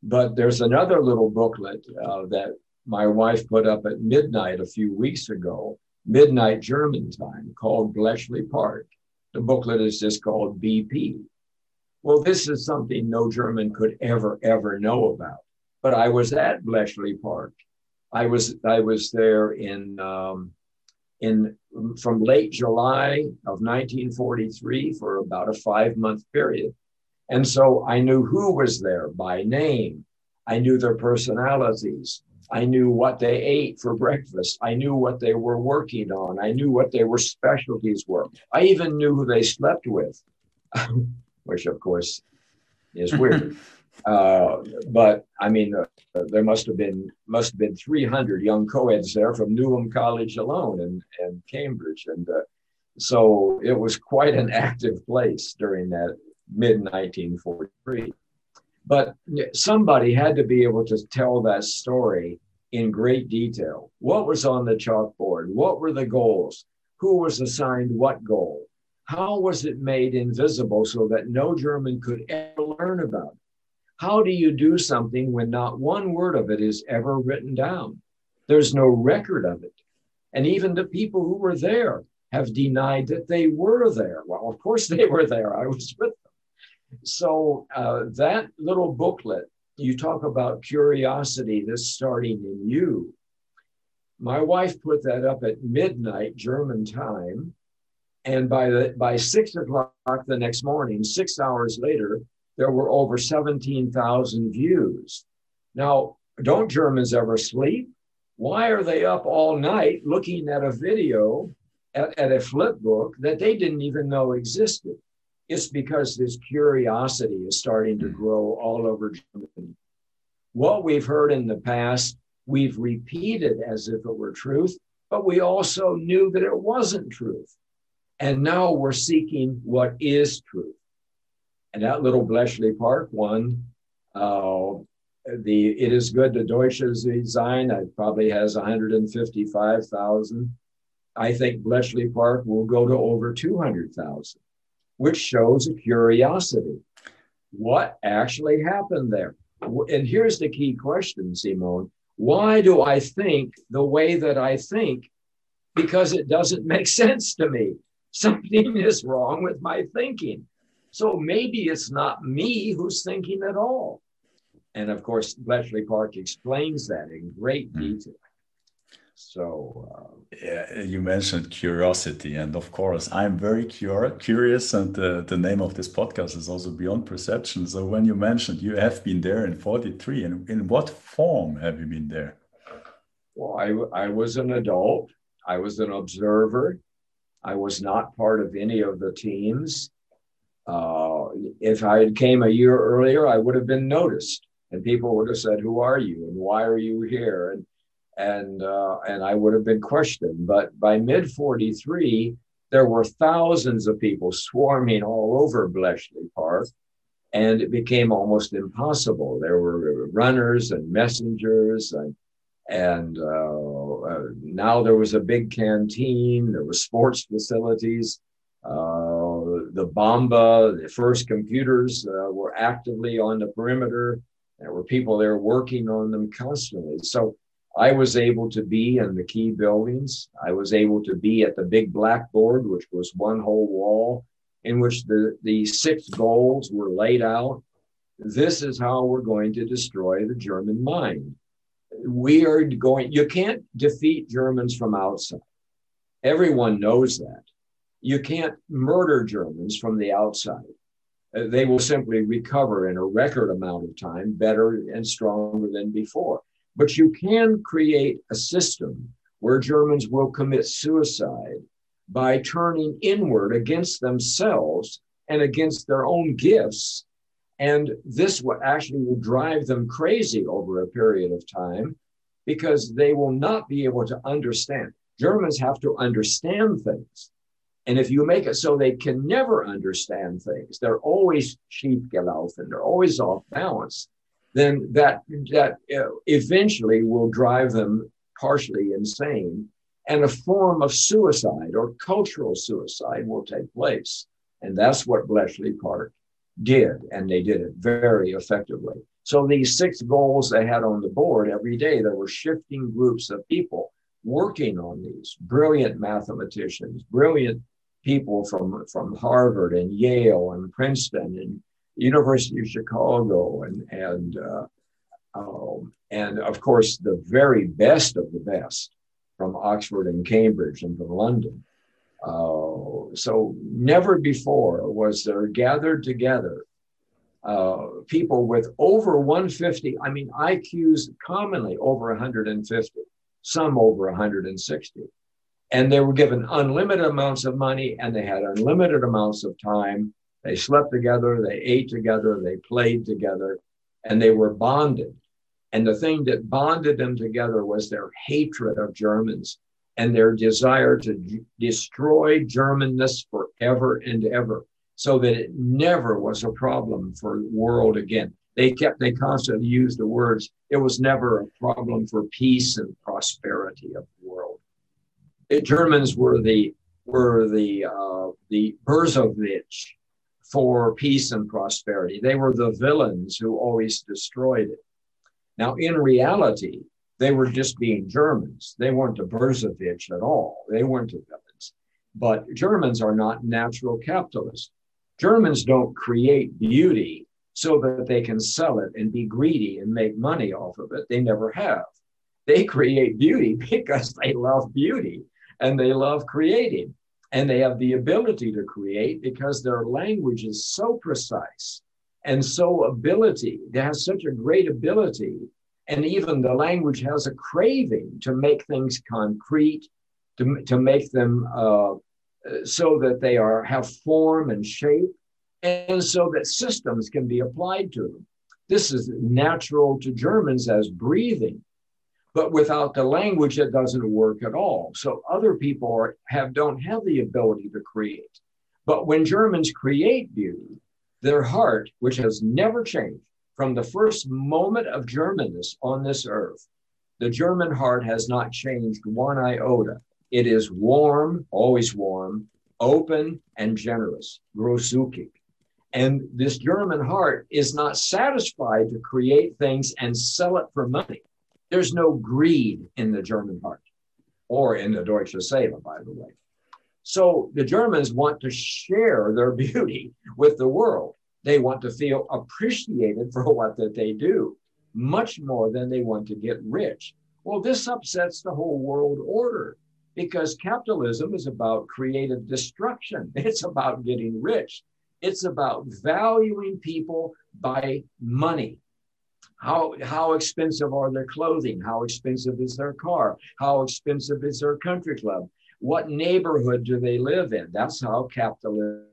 But there's another little booklet uh, that my wife put up at midnight a few weeks ago, midnight German time, called Bletchley Park. The booklet is just called BP. Well, this is something no German could ever, ever know about. But I was at Bletchley Park. I was I was there in um, in from late July of 1943 for about a five month period, and so I knew who was there by name. I knew their personalities. I knew what they ate for breakfast. I knew what they were working on. I knew what their specialties were. I even knew who they slept with. which of course is weird. uh, but I mean, uh, there must have been must have been 300 young co-eds there from Newnham College alone and and Cambridge, and uh, so it was quite an active place during that mid 1943. But somebody had to be able to tell that story in great detail. What was on the chalkboard? What were the goals? Who was assigned what goal? How was it made invisible so that no German could ever learn about it? How do you do something when not one word of it is ever written down? There's no record of it. And even the people who were there have denied that they were there. Well, of course they were there. I was with them. So uh, that little booklet, you talk about curiosity that's starting in you. My wife put that up at midnight German time and by the by six o'clock the next morning, six hours later, there were over 17,000 views. Now, don't Germans ever sleep? Why are they up all night looking at a video at, at a flip book that they didn't even know existed? It's because this curiosity is starting to grow all over Germany. What we've heard in the past, we've repeated as if it were truth, but we also knew that it wasn't truth. And now we're seeking what is truth. And that little Bletchley Park one, uh, the it is good the Deutsches design, it probably has 155,000. I think Bletchley Park will go to over 200,000, which shows a curiosity. What actually happened there? And here's the key question, Simone. Why do I think the way that I think? Because it doesn't make sense to me something is wrong with my thinking. So maybe it's not me who's thinking at all. And of course, Bletchley Park explains that in great hmm. detail. So, uh, yeah, you mentioned curiosity, and of course, I'm very cur- curious, and the, the name of this podcast is also Beyond Perception. So, when you mentioned you have been there in 43, and in what form have you been there? Well, I, I was an adult, I was an observer, I was not part of any of the teams. Uh, if I had came a year earlier, I would have been noticed, and people would have said, "Who are you? And why are you here?" And and uh, and I would have been questioned. But by mid 43, there were thousands of people swarming all over Bletchley Park, and it became almost impossible. There were runners and messengers, and and uh, uh, now there was a big canteen. There were sports facilities. Uh, the Bomba, the first computers were actively on the perimeter. There were people there working on them constantly. So I was able to be in the key buildings. I was able to be at the big blackboard, which was one whole wall in which the, the six goals were laid out. This is how we're going to destroy the German mind. We are going, you can't defeat Germans from outside. Everyone knows that. You can't murder Germans from the outside. Uh, they will simply recover in a record amount of time better and stronger than before. But you can create a system where Germans will commit suicide by turning inward against themselves and against their own gifts. And this will actually will drive them crazy over a period of time because they will not be able to understand. Germans have to understand things. And if you make it so they can never understand things, they're always sheep schiefgelaufen, they're always off balance, then that, that uh, eventually will drive them partially insane. And a form of suicide or cultural suicide will take place. And that's what Bletchley Park did. And they did it very effectively. So these six goals they had on the board every day, there were shifting groups of people working on these brilliant mathematicians, brilliant people from, from Harvard and Yale and Princeton and University of Chicago and, and, uh, um, and of course, the very best of the best from Oxford and Cambridge and from London. Uh, so never before was there gathered together uh, people with over 150, I mean, IQs commonly over 150, some over 160 and they were given unlimited amounts of money and they had unlimited amounts of time. They slept together, they ate together, they played together, and they were bonded. And the thing that bonded them together was their hatred of Germans and their desire to destroy Germanness forever and ever, so that it never was a problem for the world again. They kept, they constantly used the words, it was never a problem for peace and prosperity of the world the Germans were the were the uh, the Bösewicht for peace and prosperity. They were the villains who always destroyed it. Now, in reality, they were just being Germans. They weren't the Bösewicht at all. They weren't a villains. But Germans are not natural capitalists. Germans don't create beauty so that they can sell it and be greedy and make money off of it. They never have. They create beauty because they love beauty and they love creating. And they have the ability to create because their language is so precise and so ability. They have such a great ability. And even the language has a craving to make things concrete, to, to make them uh, so that they are have form and shape, and so that systems can be applied to them. This is natural to Germans as breathing but without the language, it doesn't work at all. So other people are, have don't have the ability to create. But when Germans create beauty, their heart, which has never changed from the first moment of Germanness on this earth, the German heart has not changed one iota. It is warm, always warm, open, and generous, großzügig. And this German heart is not satisfied to create things and sell it for money. There's no greed in the German heart or in the Deutsche Seele, by the way. So the Germans want to share their beauty with the world. They want to feel appreciated for what that they do, much more than they want to get rich. Well, this upsets the whole world order because capitalism is about creative destruction. It's about getting rich. It's about valuing people by money. How, how expensive are their clothing? How expensive is their car? How expensive is their country club? What neighborhood do they live in? That's how capitalism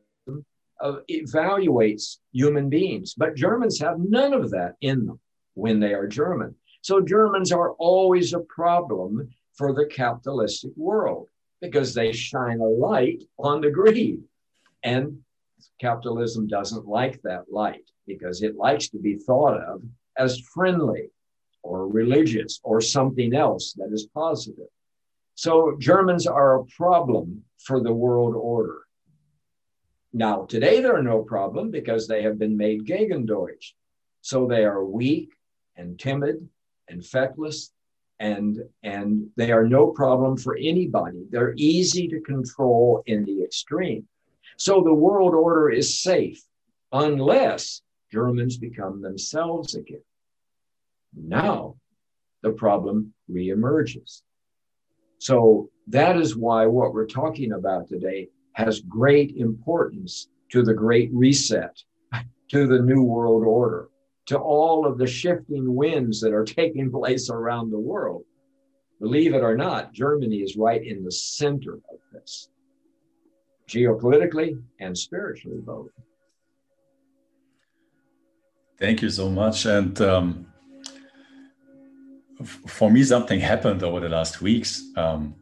uh, evaluates human beings. But Germans have none of that in them when they are German. So Germans are always a problem for the capitalistic world because they shine a light on the greed. And capitalism doesn't like that light because it likes to be thought of as friendly or religious or something else that is positive. So Germans are a problem for the world order. Now, today they're no problem because they have been made Gegendeutsch. So they are weak and timid and feckless and and they are no problem for anybody. They're easy to control in the extreme. So the world order is safe unless Germans become themselves again. Now the problem reemerges. So that is why what we're talking about today has great importance to the great reset, to the new world order, to all of the shifting winds that are taking place around the world. Believe it or not, Germany is right in the center of this, geopolitically and spiritually both. Thank you so much. And um, for me, something happened over the last weeks. Um,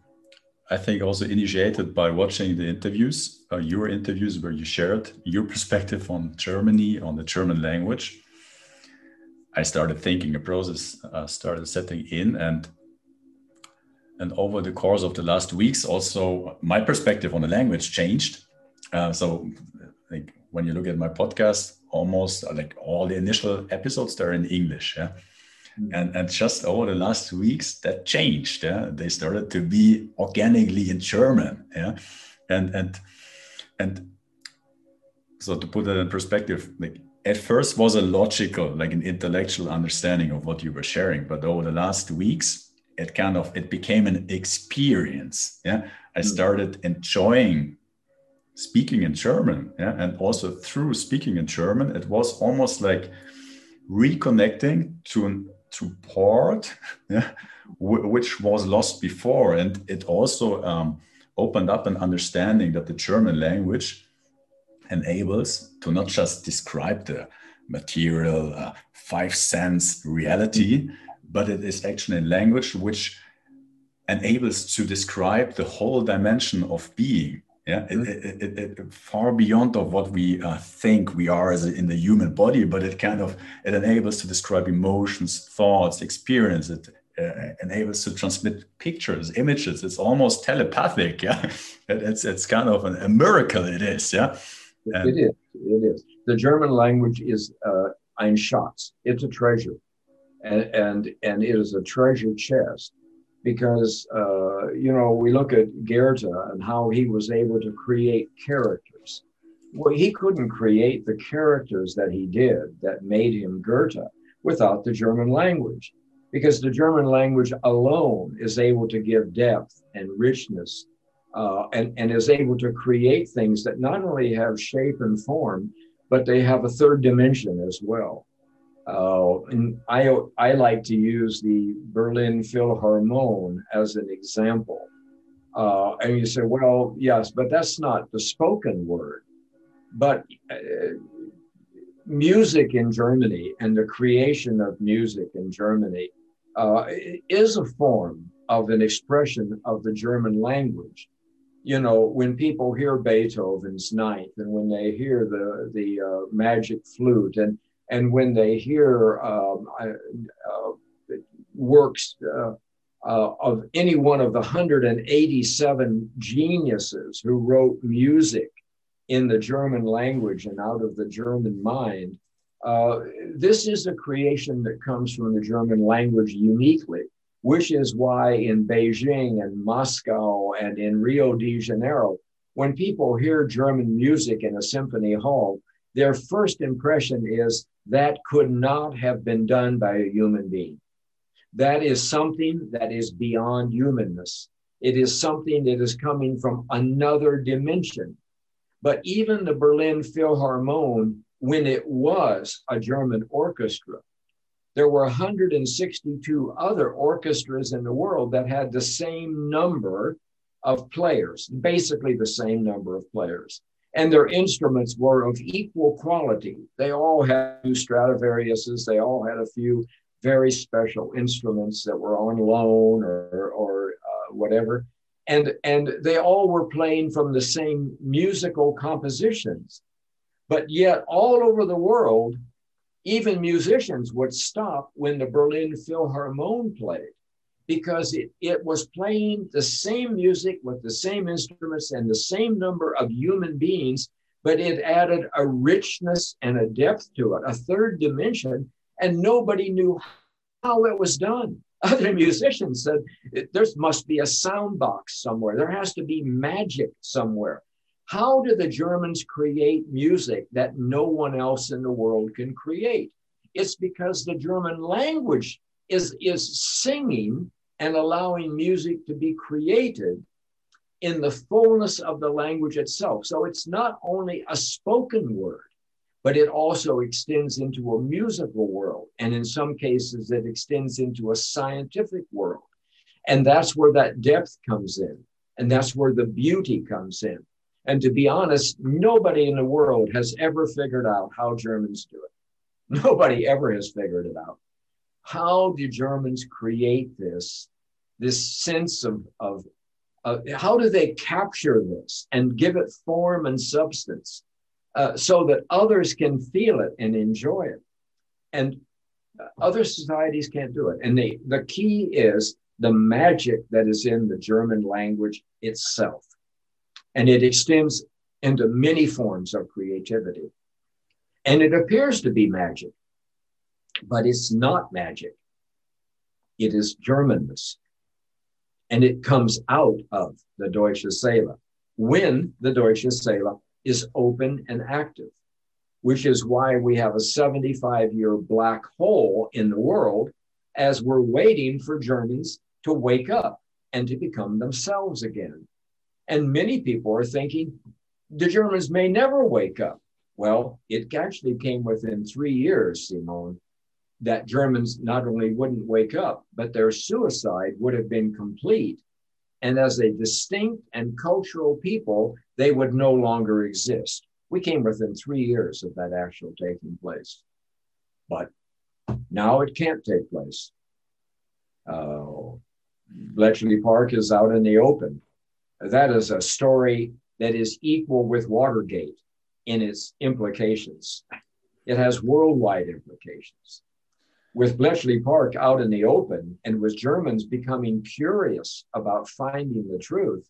I think also initiated by watching the interviews, uh, your interviews, where you shared your perspective on Germany, on the German language. I started thinking a process uh, started setting in, and and over the course of the last weeks, also my perspective on the language changed. Uh, so, like when you look at my podcast, almost like all the initial episodes they're in English. Yeah and and just over the last weeks that changed yeah. They started to be organically in german yeah. And and and so to put that in perspective like at first was a logical like an intellectual understanding of what you were sharing but over the last weeks it kind of it became an experience yeah. I hmm. started enjoying speaking in german yeah. And also through speaking in german it was almost like reconnecting to an to port, yeah, which was lost before. And it also um, opened up an understanding that the German language enables to not just describe the material uh, five sense reality, but it is actually a language which enables to describe the whole dimension of being yeah it, it, it, it, far beyond of what we uh, think we are as a, in the human body but it kind of it enables to describe emotions thoughts experience it uh, enables to transmit pictures images. It's almost telepathic yeah. It's it's kind of an, a miracle it is yeah. And, it is it is. The german language is uh, ein schatz. It's a treasure. And and and it is a treasure chest because uh, you know we look at Goethe and how he was able to create characters. Well, he couldn't create the characters that he did that made him Goethe without the German language, because the German language alone is able to give depth and richness, uh, and and is able to create things that not only have shape and form, but they have a third dimension as well. Uh, and I, I like to use the Berlin Philharmonic as an example. Uh, and you say, well, yes, but that's not the spoken word. But uh, music in Germany and the creation of music in Germany uh, is a form of an expression of the German language. You know, when people hear Beethoven's Ninth and when they hear the the uh, magic flute and and when they hear um, uh, works uh, uh, of any one of the 187 geniuses who wrote music in the German language and out of the German mind, uh, this is a creation that comes from the German language uniquely, which is why in Beijing and Moscow and in Rio de Janeiro, when people hear German music in a symphony hall, their first impression is that could not have been done by a human being. That is something that is beyond humanness. It is something that is coming from another dimension. But even the Berlin Philharmonic, when it was a German orchestra, there were 162 other orchestras in the world that had the same number of players, basically the same number of players and their instruments were of equal quality. They all had Stradivariuses, they all had a few very special instruments that were on loan or, or uh, whatever. And, and they all were playing from the same musical compositions. But yet, all over the world, even musicians would stop when the Berlin Philharmonic played because it, it was playing the same music with the same instruments and the same number of human beings, but it added a richness and a depth to it, a third dimension, and nobody knew how it was done. Other musicians said there must be a sound box somewhere, there has to be magic somewhere. How do the Germans create music that no one else in the world can create? It's because the German language is, is singing and allowing music to be created in the fullness of the language itself. So it's not only a spoken word, but it also extends into a musical world. And in some cases, it extends into a scientific world. And that's where that depth comes in. And that's where the beauty comes in. And to be honest, nobody in the world has ever figured out how Germans do it. Nobody ever has figured it out. How do Germans create this, this sense of, of uh, how do they capture this and give it form and substance uh, so that others can feel it and enjoy it? And other societies can't do it. And the, the key is the magic that is in the German language itself. And it extends into many forms of creativity. And it appears to be magic but it's not magic. It is Germanness. And it comes out of the Deutsche Seele when the Deutsche Seele is open and active, which is why we have a 75 year black hole in the world as we're waiting for Germans to wake up and to become themselves again. And many people are thinking the Germans may never wake up. Well, it actually came within three years, Simone, that Germans not only wouldn't wake up, but their suicide would have been complete. And as a distinct and cultural people, they would no longer exist. We came within three years of that actual taking place. But now it can't take place. Uh, Bletchley Park is out in the open. That is a story that is equal with Watergate in its implications. It has worldwide implications with Bletchley Park out in the open and with Germans becoming curious about finding the truth,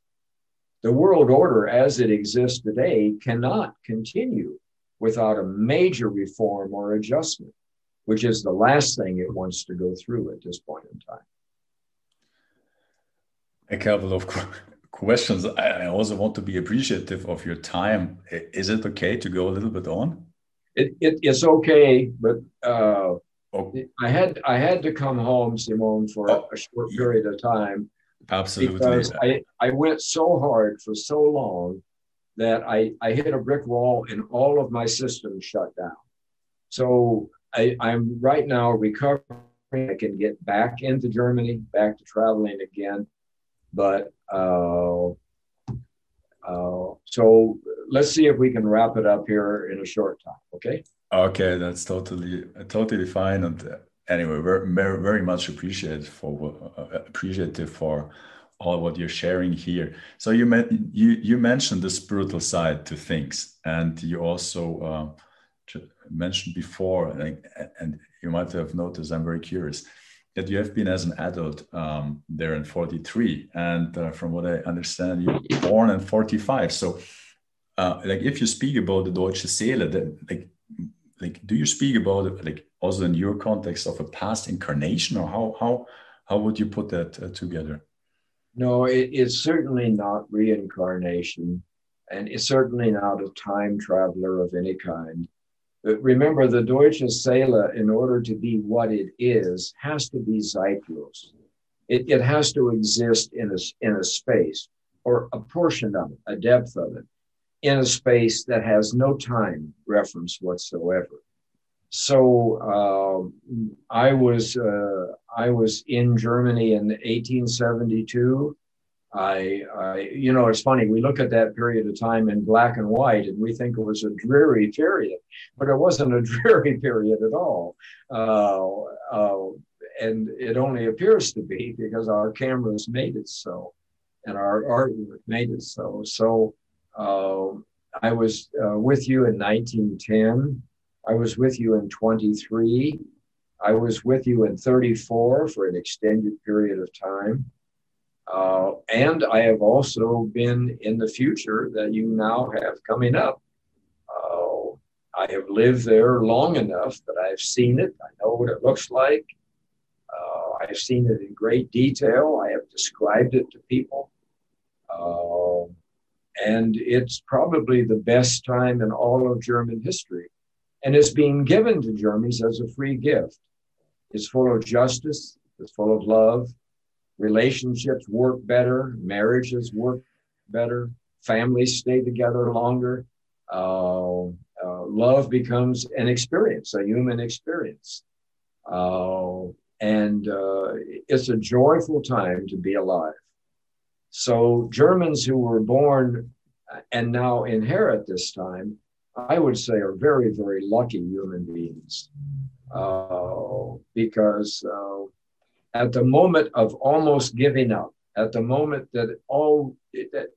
the world order as it exists today cannot continue without a major reform or adjustment, which is the last thing it wants to go through at this point in time. A couple of questions. I also want to be appreciative of your time. Is it okay to go a little bit on? It, it, it's okay, but uh, Oh. I had I had to come home, Simone, for oh. a short period of time. Absolutely. Because I, I went so hard for so long that I, I hit a brick wall and all of my systems shut down. So I, I'm right now recovering. I can get back into Germany, back to traveling again. But uh, uh, so let's see if we can wrap it up here in a short time. Okay. Okay, that's totally totally fine. And anyway, very very, very much appreciated for uh, appreciative for all what you're sharing here. So you met, you you mentioned the spiritual side to things, and you also uh, mentioned before, like, and you might have noticed. I'm very curious that you have been as an adult um, there in 43, and uh, from what I understand, you were born in 45. So, uh, like, if you speak about the Deutsche Seele, that like like do you speak about it like also in your context of a past incarnation or how how how would you put that uh, together? No it, it's certainly not reincarnation and it's certainly not a time traveler of any kind. But remember the deutsche seele in order to be what it is has to be zeitlos. It, it has to exist in a, in a space or a portion of it a depth of it in a space that has no time reference whatsoever. So uh, I was uh, I was in Germany in 1872. I, I, you know, it's funny. We look at that period of time in black and white, and we think it was a dreary period, but it wasn't a dreary period at all. Uh, uh, and it only appears to be because our cameras made it so, and our artwork made it so. So I was uh, with you in 1910. I was with you in 23. I was with you in 34 for an extended period of time. Uh, and I have also been in the future that you now have coming up. Uh, I have lived there long enough that I've seen it. I know what it looks like. Uh, I've seen it in great detail. I have described it to people. Uh, and it's probably the best time in all of German history. And it's being given to Germans as a free gift. It's full of justice, it's full of love, relationships work better, marriages work better, families stay together longer. Uh, uh, love becomes an experience, a human experience. Uh, and uh, it's a joyful time to be alive. So, Germans who were born and now inherit this time, I would say, are very, very lucky human beings uh, because uh, at the moment of almost giving up, at the moment that all that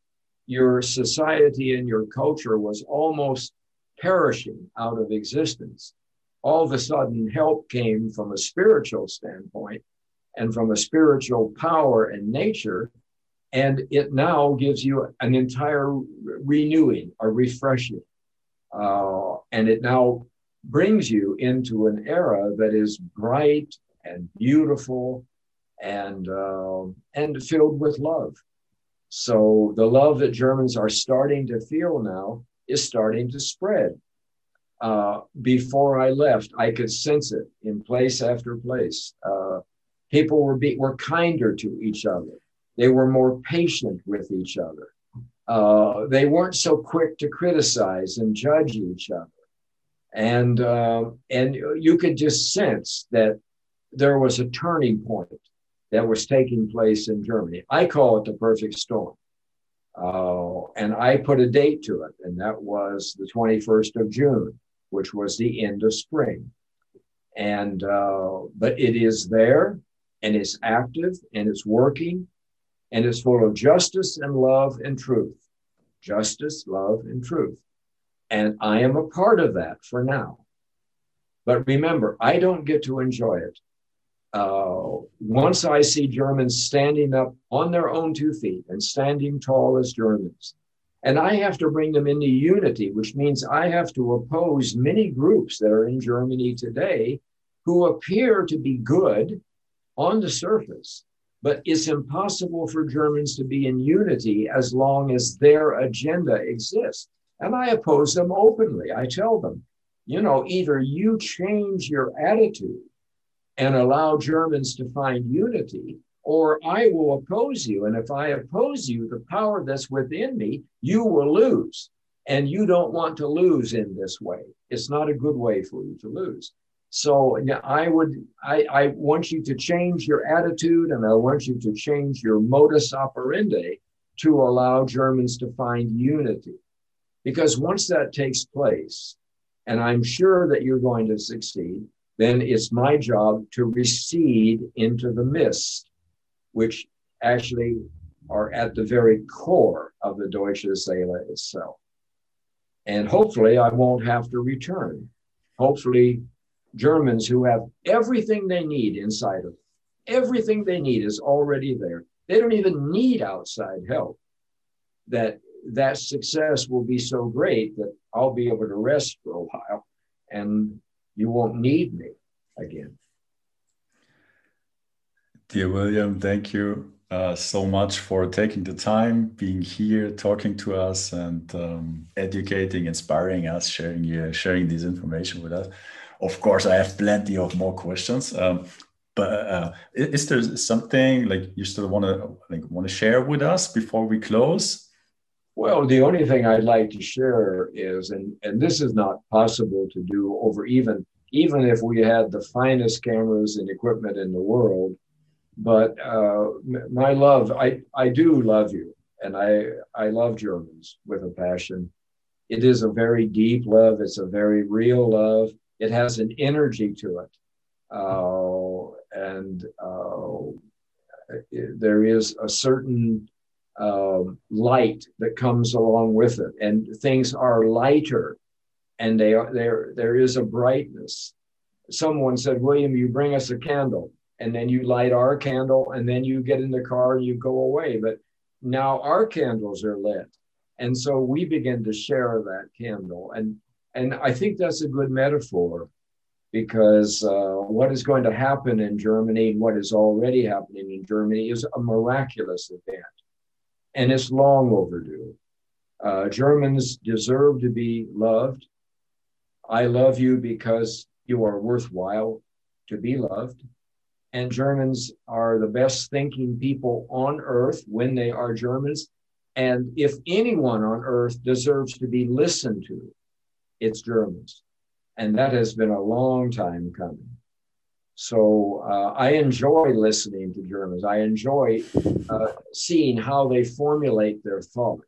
your society and your culture was almost perishing out of existence, all of a sudden help came from a spiritual standpoint and from a spiritual power and nature. And it now gives you an entire renewing, a refreshing. Uh, and it now brings you into an era that is bright and beautiful and uh, and filled with love. So the love that Germans are starting to feel now is starting to spread. Uh, before I left, I could sense it in place after place. Uh, people were be, were kinder to each other. They were more patient with each other. Uh, they weren't so quick to criticize and judge each other. And uh, and you could just sense that there was a turning point that was taking place in Germany. I call it the perfect storm. Uh, and I put a date to it, and that was the 21st of June, which was the end of spring. And, uh, but it is there and it's active and it's working and it's full of justice and love and truth. Justice, love, and truth. And I am a part of that for now. But remember, I don't get to enjoy it uh, once I see Germans standing up on their own two feet and standing tall as Germans, and I have to bring them into unity, which means I have to oppose many groups that are in Germany today who appear to be good on the surface. But it's impossible for Germans to be in unity as long as their agenda exists. And I oppose them openly. I tell them, you know, either you change your attitude and allow Germans to find unity, or I will oppose you. And if I oppose you, the power that's within me, you will lose. And you don't want to lose in this way. It's not a good way for you to lose. So I would, I, I want you to change your attitude and I want you to change your modus operandi to allow Germans to find unity. Because once that takes place, and I'm sure that you're going to succeed, then it's my job to recede into the mist, which actually are at the very core of the Deutsche Seele itself. And hopefully, I won't have to return. Hopefully, Germans who have everything they need inside of them, everything they need is already there. They don't even need outside help. That that success will be so great that I'll be able to rest for a while and you won't need me again. Dear William, thank you uh, so much for taking the time, being here, talking to us, and um, educating, inspiring us, sharing uh, sharing this information with us. Of course, I have plenty of more questions. Um, but uh, is there something like you still want to like want to share with us before we close? Well, the only thing I'd like to share is, and, and this is not possible to do over even, even if we had the finest cameras and equipment in the world, but uh, my love, I, I do love you, and I, I love Germans with a passion. It is a very deep love. It's a very real love. It has an energy to it. Uh, and uh, there is a certain uh, light that comes along with it, and things are lighter, and they are there. There is a brightness. Someone said, "William, you bring us a candle." and then you light our candle and then you get in the car and you go away but now our candles are lit and so we begin to share that candle and and i think that's a good metaphor because uh, what is going to happen in germany and what is already happening in germany is a miraculous event. And it's long overdue. Uh, germans deserve to be loved. I love you because you are worthwhile to be loved. And Germans are the best thinking people on earth when they are Germans. And if anyone on earth deserves to be listened to, it's Germans. And that has been a long time coming. So uh, I enjoy listening to Germans. I enjoy uh, seeing how they formulate their thought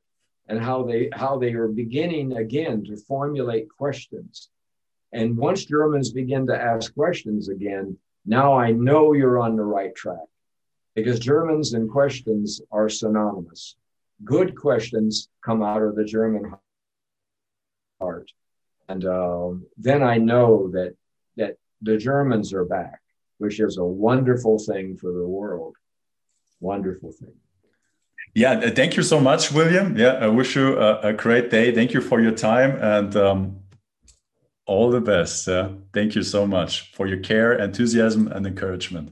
and how they how they are beginning again to formulate questions. And once Germans begin to ask questions again, now I know you're on the right track because Germans and questions are synonymous. Good questions come out of the German heart. And um, then I know that, that the Germans are back, which is a wonderful thing for the world. Wonderful thing. Yeah, thank you so much, William. Yeah, I wish you a, a great day. Thank you for your time. And um, all the best. Uh, thank you so much for your care, enthusiasm, and encouragement.